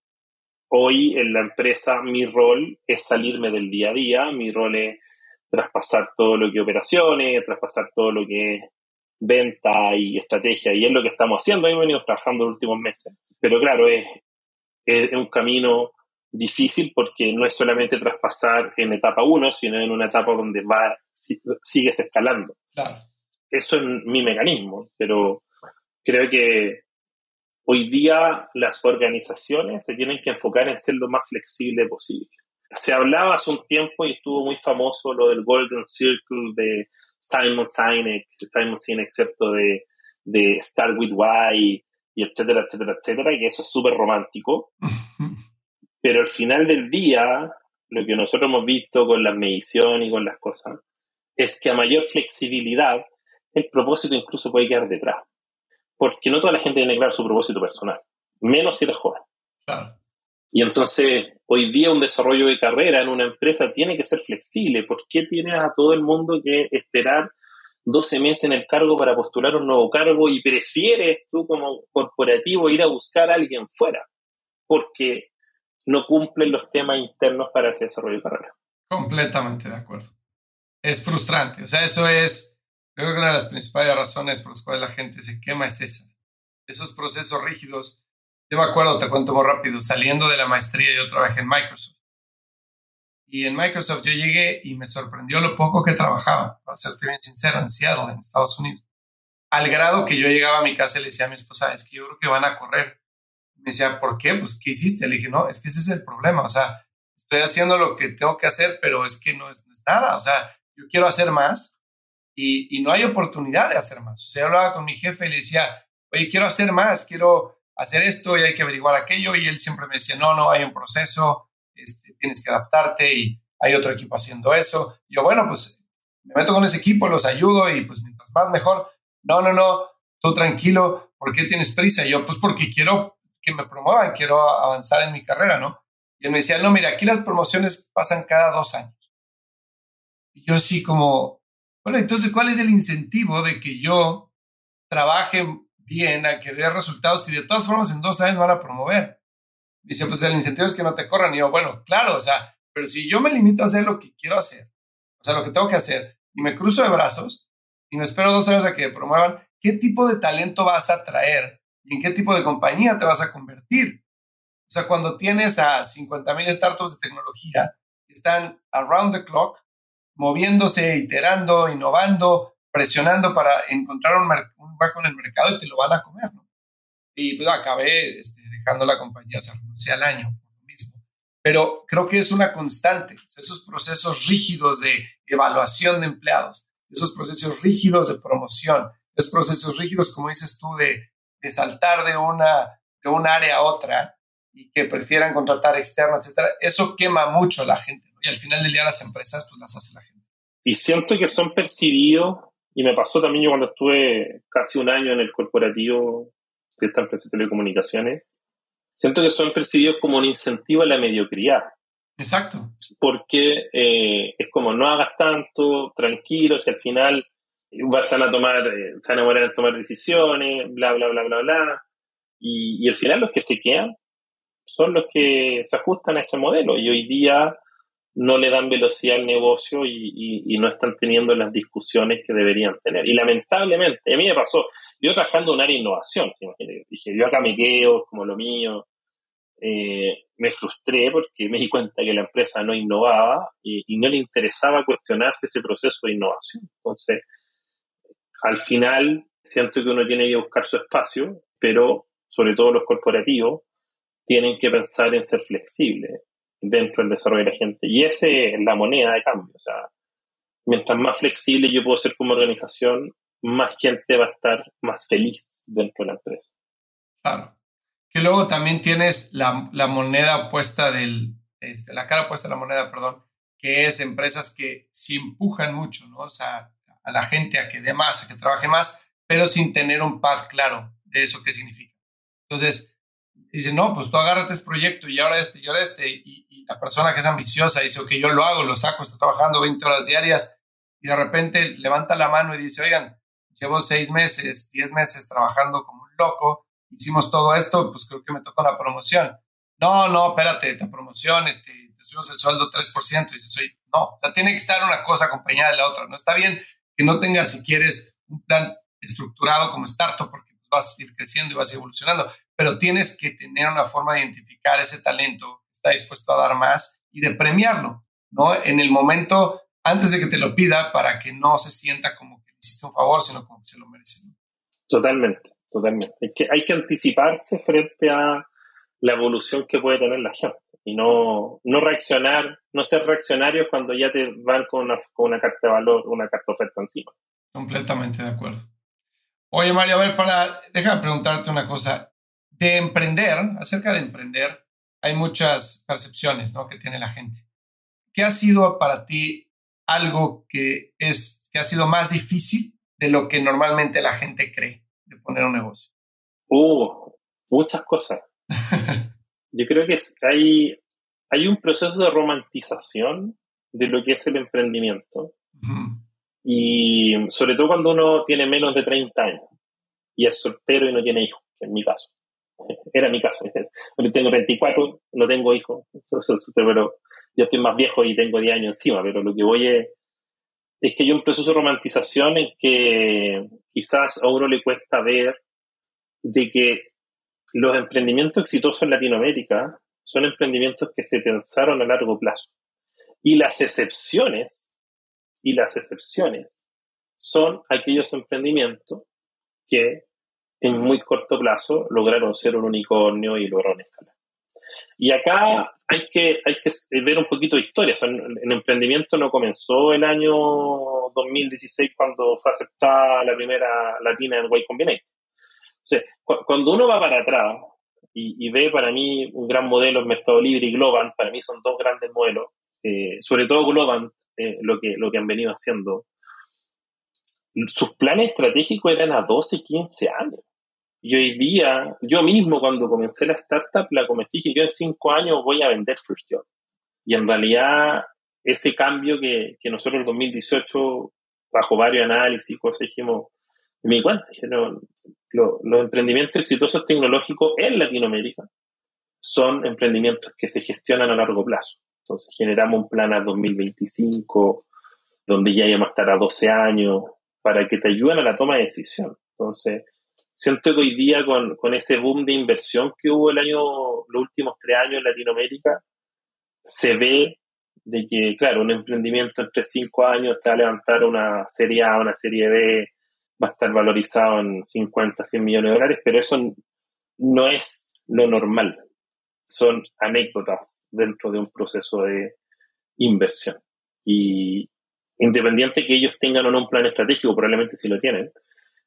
[SPEAKER 1] hoy en la empresa, mi rol es salirme del día a día, mi rol es traspasar todo lo que es operaciones, traspasar todo lo que venta y estrategia, y es lo que estamos haciendo, hemos venido trabajando los últimos meses. Pero claro, es, es un camino difícil porque no es solamente traspasar en etapa 1, sino en una etapa donde va, sigues escalando. Eso es mi mecanismo, pero creo que hoy día las organizaciones se tienen que enfocar en ser lo más flexible posible. Se hablaba hace un tiempo y estuvo muy famoso lo del Golden Circle de Simon Sinek, Simon Sinek, ¿cierto? De, de Start with Why, y etcétera, etcétera, etcétera, y eso es súper romántico. [laughs] Pero al final del día, lo que nosotros hemos visto con las mediciones y con las cosas, es que a mayor flexibilidad, el propósito incluso puede quedar detrás. Porque no toda la gente tiene claro su propósito personal, menos si eres joven. Y entonces, hoy día un desarrollo de carrera en una empresa tiene que ser flexible. ¿Por qué tienes a todo el mundo que esperar 12 meses en el cargo para postular un nuevo cargo y prefieres tú como corporativo ir a buscar a alguien fuera? Porque no cumplen los temas internos para ese desarrollo de carrera.
[SPEAKER 2] Completamente de acuerdo. Es frustrante. O sea, eso es, creo que una de las principales razones por las cuales la gente se quema es esa. Esos procesos rígidos. Yo me acuerdo, te cuento muy rápido, saliendo de la maestría yo trabajé en Microsoft. Y en Microsoft yo llegué y me sorprendió lo poco que trabajaba, para serte bien sincero, en Seattle, en Estados Unidos. Al grado que yo llegaba a mi casa y le decía a mi esposa, es que yo creo que van a correr me decía, ¿por qué? Pues, ¿qué hiciste? Le dije, no, es que ese es el problema. O sea, estoy haciendo lo que tengo que hacer, pero es que no es, nada. O sea, yo quiero hacer más y, y, no hay oportunidad de hacer más. O sea, yo hablaba con mi jefe y le decía, oye, quiero hacer más, quiero hacer esto y hay que averiguar aquello. Y él siempre me decía, no, no, hay un proceso, este, tienes que adaptarte y hay otro equipo haciendo eso. Y yo, bueno, pues me meto con ese equipo, los ayudo y pues mientras más mejor. No, no, no, tú tranquilo, ¿por qué tienes prisa? Y yo, pues porque quiero que me promuevan, quiero avanzar en mi carrera, ¿no? Y él me decía, no, mira, aquí las promociones pasan cada dos años. Y yo así como, bueno, entonces, ¿cuál es el incentivo de que yo trabaje bien, a que dé resultados y de todas formas en dos años van a promover? Dice, pues el incentivo es que no te corran. Y yo, bueno, claro, o sea, pero si yo me limito a hacer lo que quiero hacer, o sea, lo que tengo que hacer, y me cruzo de brazos y me espero dos años a que promuevan, ¿qué tipo de talento vas a traer y en qué tipo de compañía te vas a convertir. O sea, cuando tienes a 50 mil startups de tecnología que están around the clock, moviéndose, iterando, innovando, presionando para encontrar un, un, hueco en el mercado y te lo van a comer, ¿no? Y pues acabé este, dejando la compañía, o sea, renuncié al año mismo. Pero creo que es una constante, esos procesos rígidos de evaluación de empleados, esos procesos rígidos de promoción, esos procesos rígidos, como dices tú, de, de saltar de una, de un área a otra y que prefieran contratar externo, etcétera, eso quema mucho a la gente. Y al final del día las empresas pues las hace la gente.
[SPEAKER 1] Y siento que son percibidos, y me pasó también yo cuando estuve casi un año en el corporativo de esta empresa de telecomunicaciones, siento que son percibidos como un incentivo a la mediocridad.
[SPEAKER 2] Exacto.
[SPEAKER 1] Porque eh, es como no hagas tanto, tranquilo, si al final vas a tomar, eh, se van a morir a tomar decisiones, bla, bla, bla, bla, bla. Y, y al final los que se quedan son los que se ajustan a ese modelo. Y hoy día no le dan velocidad al negocio y, no están teniendo las discusiones que deberían tener. Y lamentablemente, a mí me pasó, yo trabajando en un área de innovación, dije, yo acá me quedo, como lo mío, eh, me frustré porque me di cuenta que la empresa no innovaba y, no le interesaba cuestionarse ese proceso de innovación. Entonces, al final, siento que uno tiene que buscar su espacio, pero sobre todo los corporativos tienen que pensar en ser flexibles dentro del desarrollo de la gente. Y esa es la moneda de cambio. O sea, mientras más flexible yo puedo ser como organización, más gente va a estar más feliz dentro de la empresa.
[SPEAKER 2] Claro. Que luego también tienes la, la moneda opuesta del, este, la cara opuesta de la moneda, perdón, que es empresas que sí empujan mucho, ¿no? O sea, a la gente a que dé más, a que trabaje más, pero sin tener un path claro de eso qué significa. Entonces, dice, no, pues tú agárrate este proyecto y ahora este y ahora este, y, la persona que es ambiciosa dice, ok, yo lo hago, lo saco, estoy trabajando 20 horas diarias y de repente levanta la mano y dice, oigan, llevo seis meses, diez meses trabajando como un loco, hicimos todo esto, pues creo que me tocó la promoción. No, no, espérate, la promoción, este, te subimos el sueldo 3%, y dices, soy, no, o sea, tiene que estar una cosa acompañada de la otra, ¿no? Está bien que no tengas, si quieres, un plan estructurado como startup, porque vas a ir creciendo y vas evolucionando, pero tienes que tener una forma de identificar ese talento está dispuesto a dar más y de premiarlo, ¿no? En el momento antes de que te lo pida para que no se sienta como que hiciste un favor, sino como que se lo merece.
[SPEAKER 1] Totalmente, totalmente. Hay que, hay que anticiparse frente a la evolución que puede tener la gente y no, no reaccionar, no ser reaccionario cuando ya te van con una, con una carta de valor, una carta oferta encima.
[SPEAKER 2] Completamente de acuerdo. Oye, Mario, a ver, para, déjame preguntarte una cosa. De emprender, acerca de emprender, hay muchas percepciones ¿no? que tiene la gente. ¿Qué ha sido para ti algo que, es, que ha sido más difícil de lo que normalmente la gente cree de poner un negocio?
[SPEAKER 1] Uh, muchas cosas. [laughs] Yo creo que hay, hay un proceso de romantización de lo que es el emprendimiento. Y sobre todo cuando uno tiene menos de 30 años y es soltero y no tiene hijos, en mi caso. Era mi caso. Yo tengo 24, no tengo hijos, pero yo estoy más viejo y tengo 10 años encima, pero lo que voy es, es que hay un proceso de romantización en que quizás a uno le cuesta ver de que los emprendimientos exitosos en Latinoamérica son emprendimientos que se pensaron a largo plazo. Y las excepciones, y las excepciones, son aquellos emprendimientos que en muy corto plazo lograron ser un unicornio y lograron escalar. Y acá hay que, hay que ver un poquito de historia. el emprendimiento no comenzó el año 2016 cuando fue aceptada la primera latina en Y Combinator. O sea, cuando uno va para atrás y, ve para mí un gran modelo en Mercado Libre y Globant, para mí son dos grandes modelos, eh, sobre todo Globant, eh, lo, que, lo que han venido haciendo sus planes estratégicos eran a 12, 15 años. Y hoy día, yo mismo cuando comencé la startup, la comencé y yo en 5 años voy a vender First. Y en realidad, ese cambio que, que nosotros en 2018, bajo varios análisis, cosas, dijimos, me di cuenta, que los emprendimientos exitosos tecnológicos en Latinoamérica son emprendimientos que se gestionan a largo plazo. Entonces, generamos un plan a 2025, donde ya íbamos a estar a 12 años, para que te ayuden a la toma de decisión. Entonces, siento que hoy día con, con, ese boom de inversión que hubo el año, los últimos tres años en Latinoamérica, se ve de que, claro, un emprendimiento entre cinco años te va a levantar una serie A, una serie B, va a estar valorizado en 50, 100 millones de dólares, pero eso no es lo normal. Son anécdotas dentro de un proceso de inversión. Y independiente que ellos tengan o no un plan estratégico, probablemente sí lo tienen,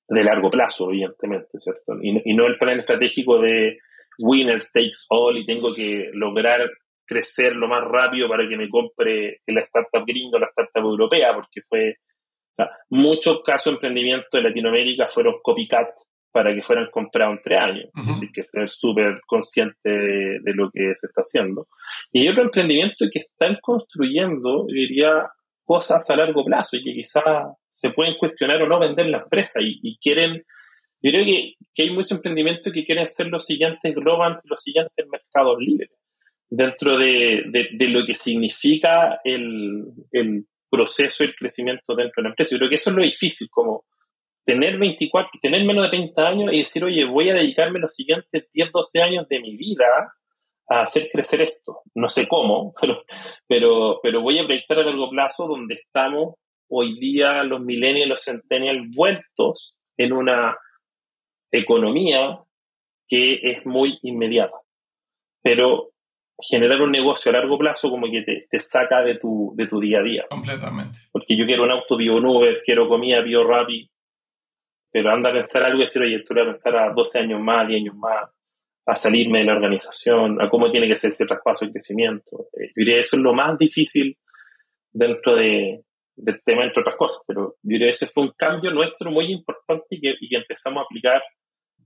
[SPEAKER 1] de largo plazo, evidentemente, ¿cierto? Y, y no el plan estratégico de winner takes all y tengo que lograr crecer lo más rápido para que me compre la startup gringo, la startup europea, porque fue, muchos casos de emprendimiento en Latinoamérica fueron copycat para que fueran comprados en tres años. Hay que ser súper consciente de, lo que se está haciendo. Y hay otro emprendimiento que están construyendo, diría, cosas a largo plazo y que quizás se pueden cuestionar o no vender la empresa y, quieren, yo creo que, hay muchos emprendimientos que quieren ser los siguientes global, los siguientes mercados libres dentro de, lo que significa el, el proceso y el crecimiento dentro de la empresa. Yo creo que eso es lo difícil, como tener 24, tener menos de 30 años y decir, oye, voy a dedicarme los siguientes 10, 12 años de mi vida a hacer crecer esto. No sé cómo, [laughs] pero, pero, pero voy a proyectar a largo plazo donde estamos hoy día los millennials y los centennials vueltos en una economía que es muy inmediata. Pero generar un negocio a largo plazo como que te, te, saca de tu, de tu día a día.
[SPEAKER 2] Completamente.
[SPEAKER 1] Porque yo quiero un auto bio Uber, quiero comida bio Rappi, pero anda a pensar algo y decir, oye, tú a pensar a 12 años más, 10 años más, a salirme de la organización, a cómo tiene que ser ese traspaso de crecimiento. Eh, yo diría que eso es lo más difícil dentro de, del tema, entre otras cosas, pero yo diría que ese fue un cambio nuestro muy importante y que, y que empezamos a aplicar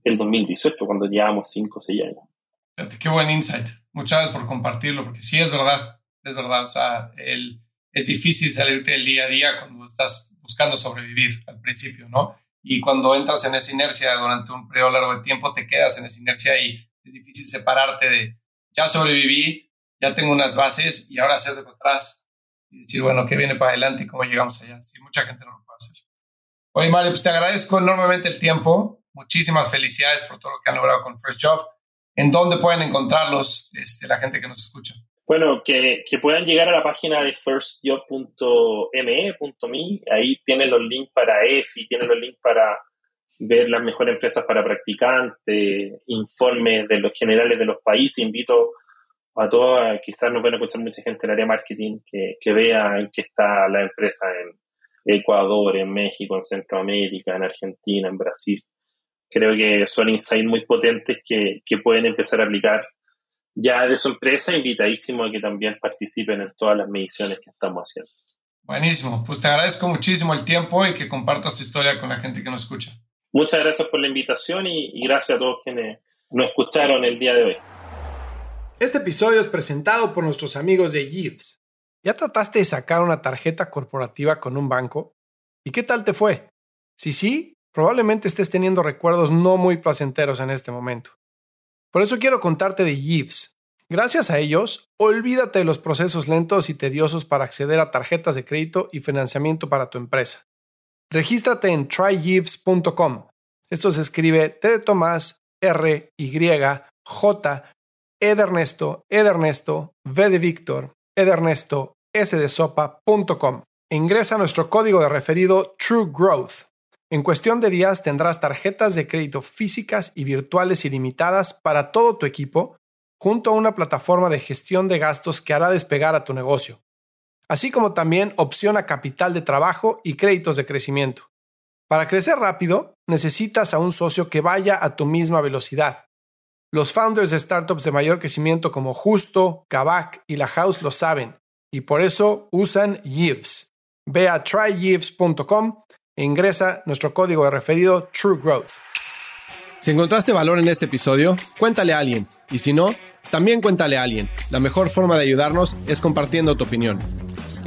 [SPEAKER 1] el 2018, cuando llevábamos 5 o 6 años.
[SPEAKER 2] Qué buen insight. Muchas gracias por compartirlo, porque sí es verdad, es verdad. O sea, el, es difícil salirte del día a día cuando estás buscando sobrevivir al principio, ¿no? Y cuando entras en esa inercia durante un periodo largo de tiempo, te quedas en esa inercia y es difícil separarte de, ya sobreviví, ya tengo unas bases y ahora hacer de atrás y decir, bueno, ¿qué viene para adelante y cómo llegamos allá? Sí, mucha gente no lo puede hacer. Oye, Mario, pues te agradezco enormemente el tiempo. Muchísimas felicidades por todo lo que han logrado con First Job. ¿En dónde pueden encontrarlos este, la gente que nos escucha?
[SPEAKER 1] Bueno, que, que, puedan llegar a la página de firstjob.me.me. Ahí tienen los links para EFI, tienen los links para ver las mejores empresas para practicantes, informes de los generales de los países. Invito a todos, quizás nos van a escuchar mucha gente en el área marketing, que, que vea en qué está la empresa en Ecuador, en México, en Centroamérica, en Argentina, en Brasil. Creo que son insights muy potentes que, que pueden empezar a aplicar ya de su empresa, invitadísimo a que también participen en todas las mediciones que estamos haciendo.
[SPEAKER 2] Buenísimo, pues te agradezco muchísimo el tiempo y que compartas tu historia con la gente que nos escucha.
[SPEAKER 1] Muchas gracias por la invitación y, gracias a todos quienes nos escucharon el día de hoy.
[SPEAKER 2] Este episodio es presentado por nuestros amigos de Gives. ¿Ya trataste de sacar una tarjeta corporativa con un banco? ¿Y qué tal te fue? Si sí, probablemente estés teniendo recuerdos no muy placenteros en este momento. Por eso quiero contarte de Gives. Gracias a ellos, olvídate de los procesos lentos y tediosos para acceder a tarjetas de crédito y financiamiento para tu empresa. Regístrate en trygives.com. Esto se escribe T de Tomás, R, Y, J, E de Ernesto, E de Ernesto, V de Víctor, E de Ernesto, S de Sopa.com. ingresa nuestro código de referido True Growth. En cuestión de días tendrás tarjetas de crédito físicas y virtuales ilimitadas para todo tu equipo, junto a una plataforma de gestión de gastos que hará despegar a tu negocio así como también opción a capital de trabajo y créditos de crecimiento. Para crecer rápido, necesitas a un socio que vaya a tu misma velocidad. Los founders de startups de mayor crecimiento como Justo, Kavak y La House lo saben, y por eso usan Yves. Ve a tryyves.com e ingresa nuestro código de referido True Growth. Si encontraste valor en este episodio, cuéntale a alguien, y si no, también cuéntale a alguien. La mejor forma de ayudarnos es compartiendo tu opinión.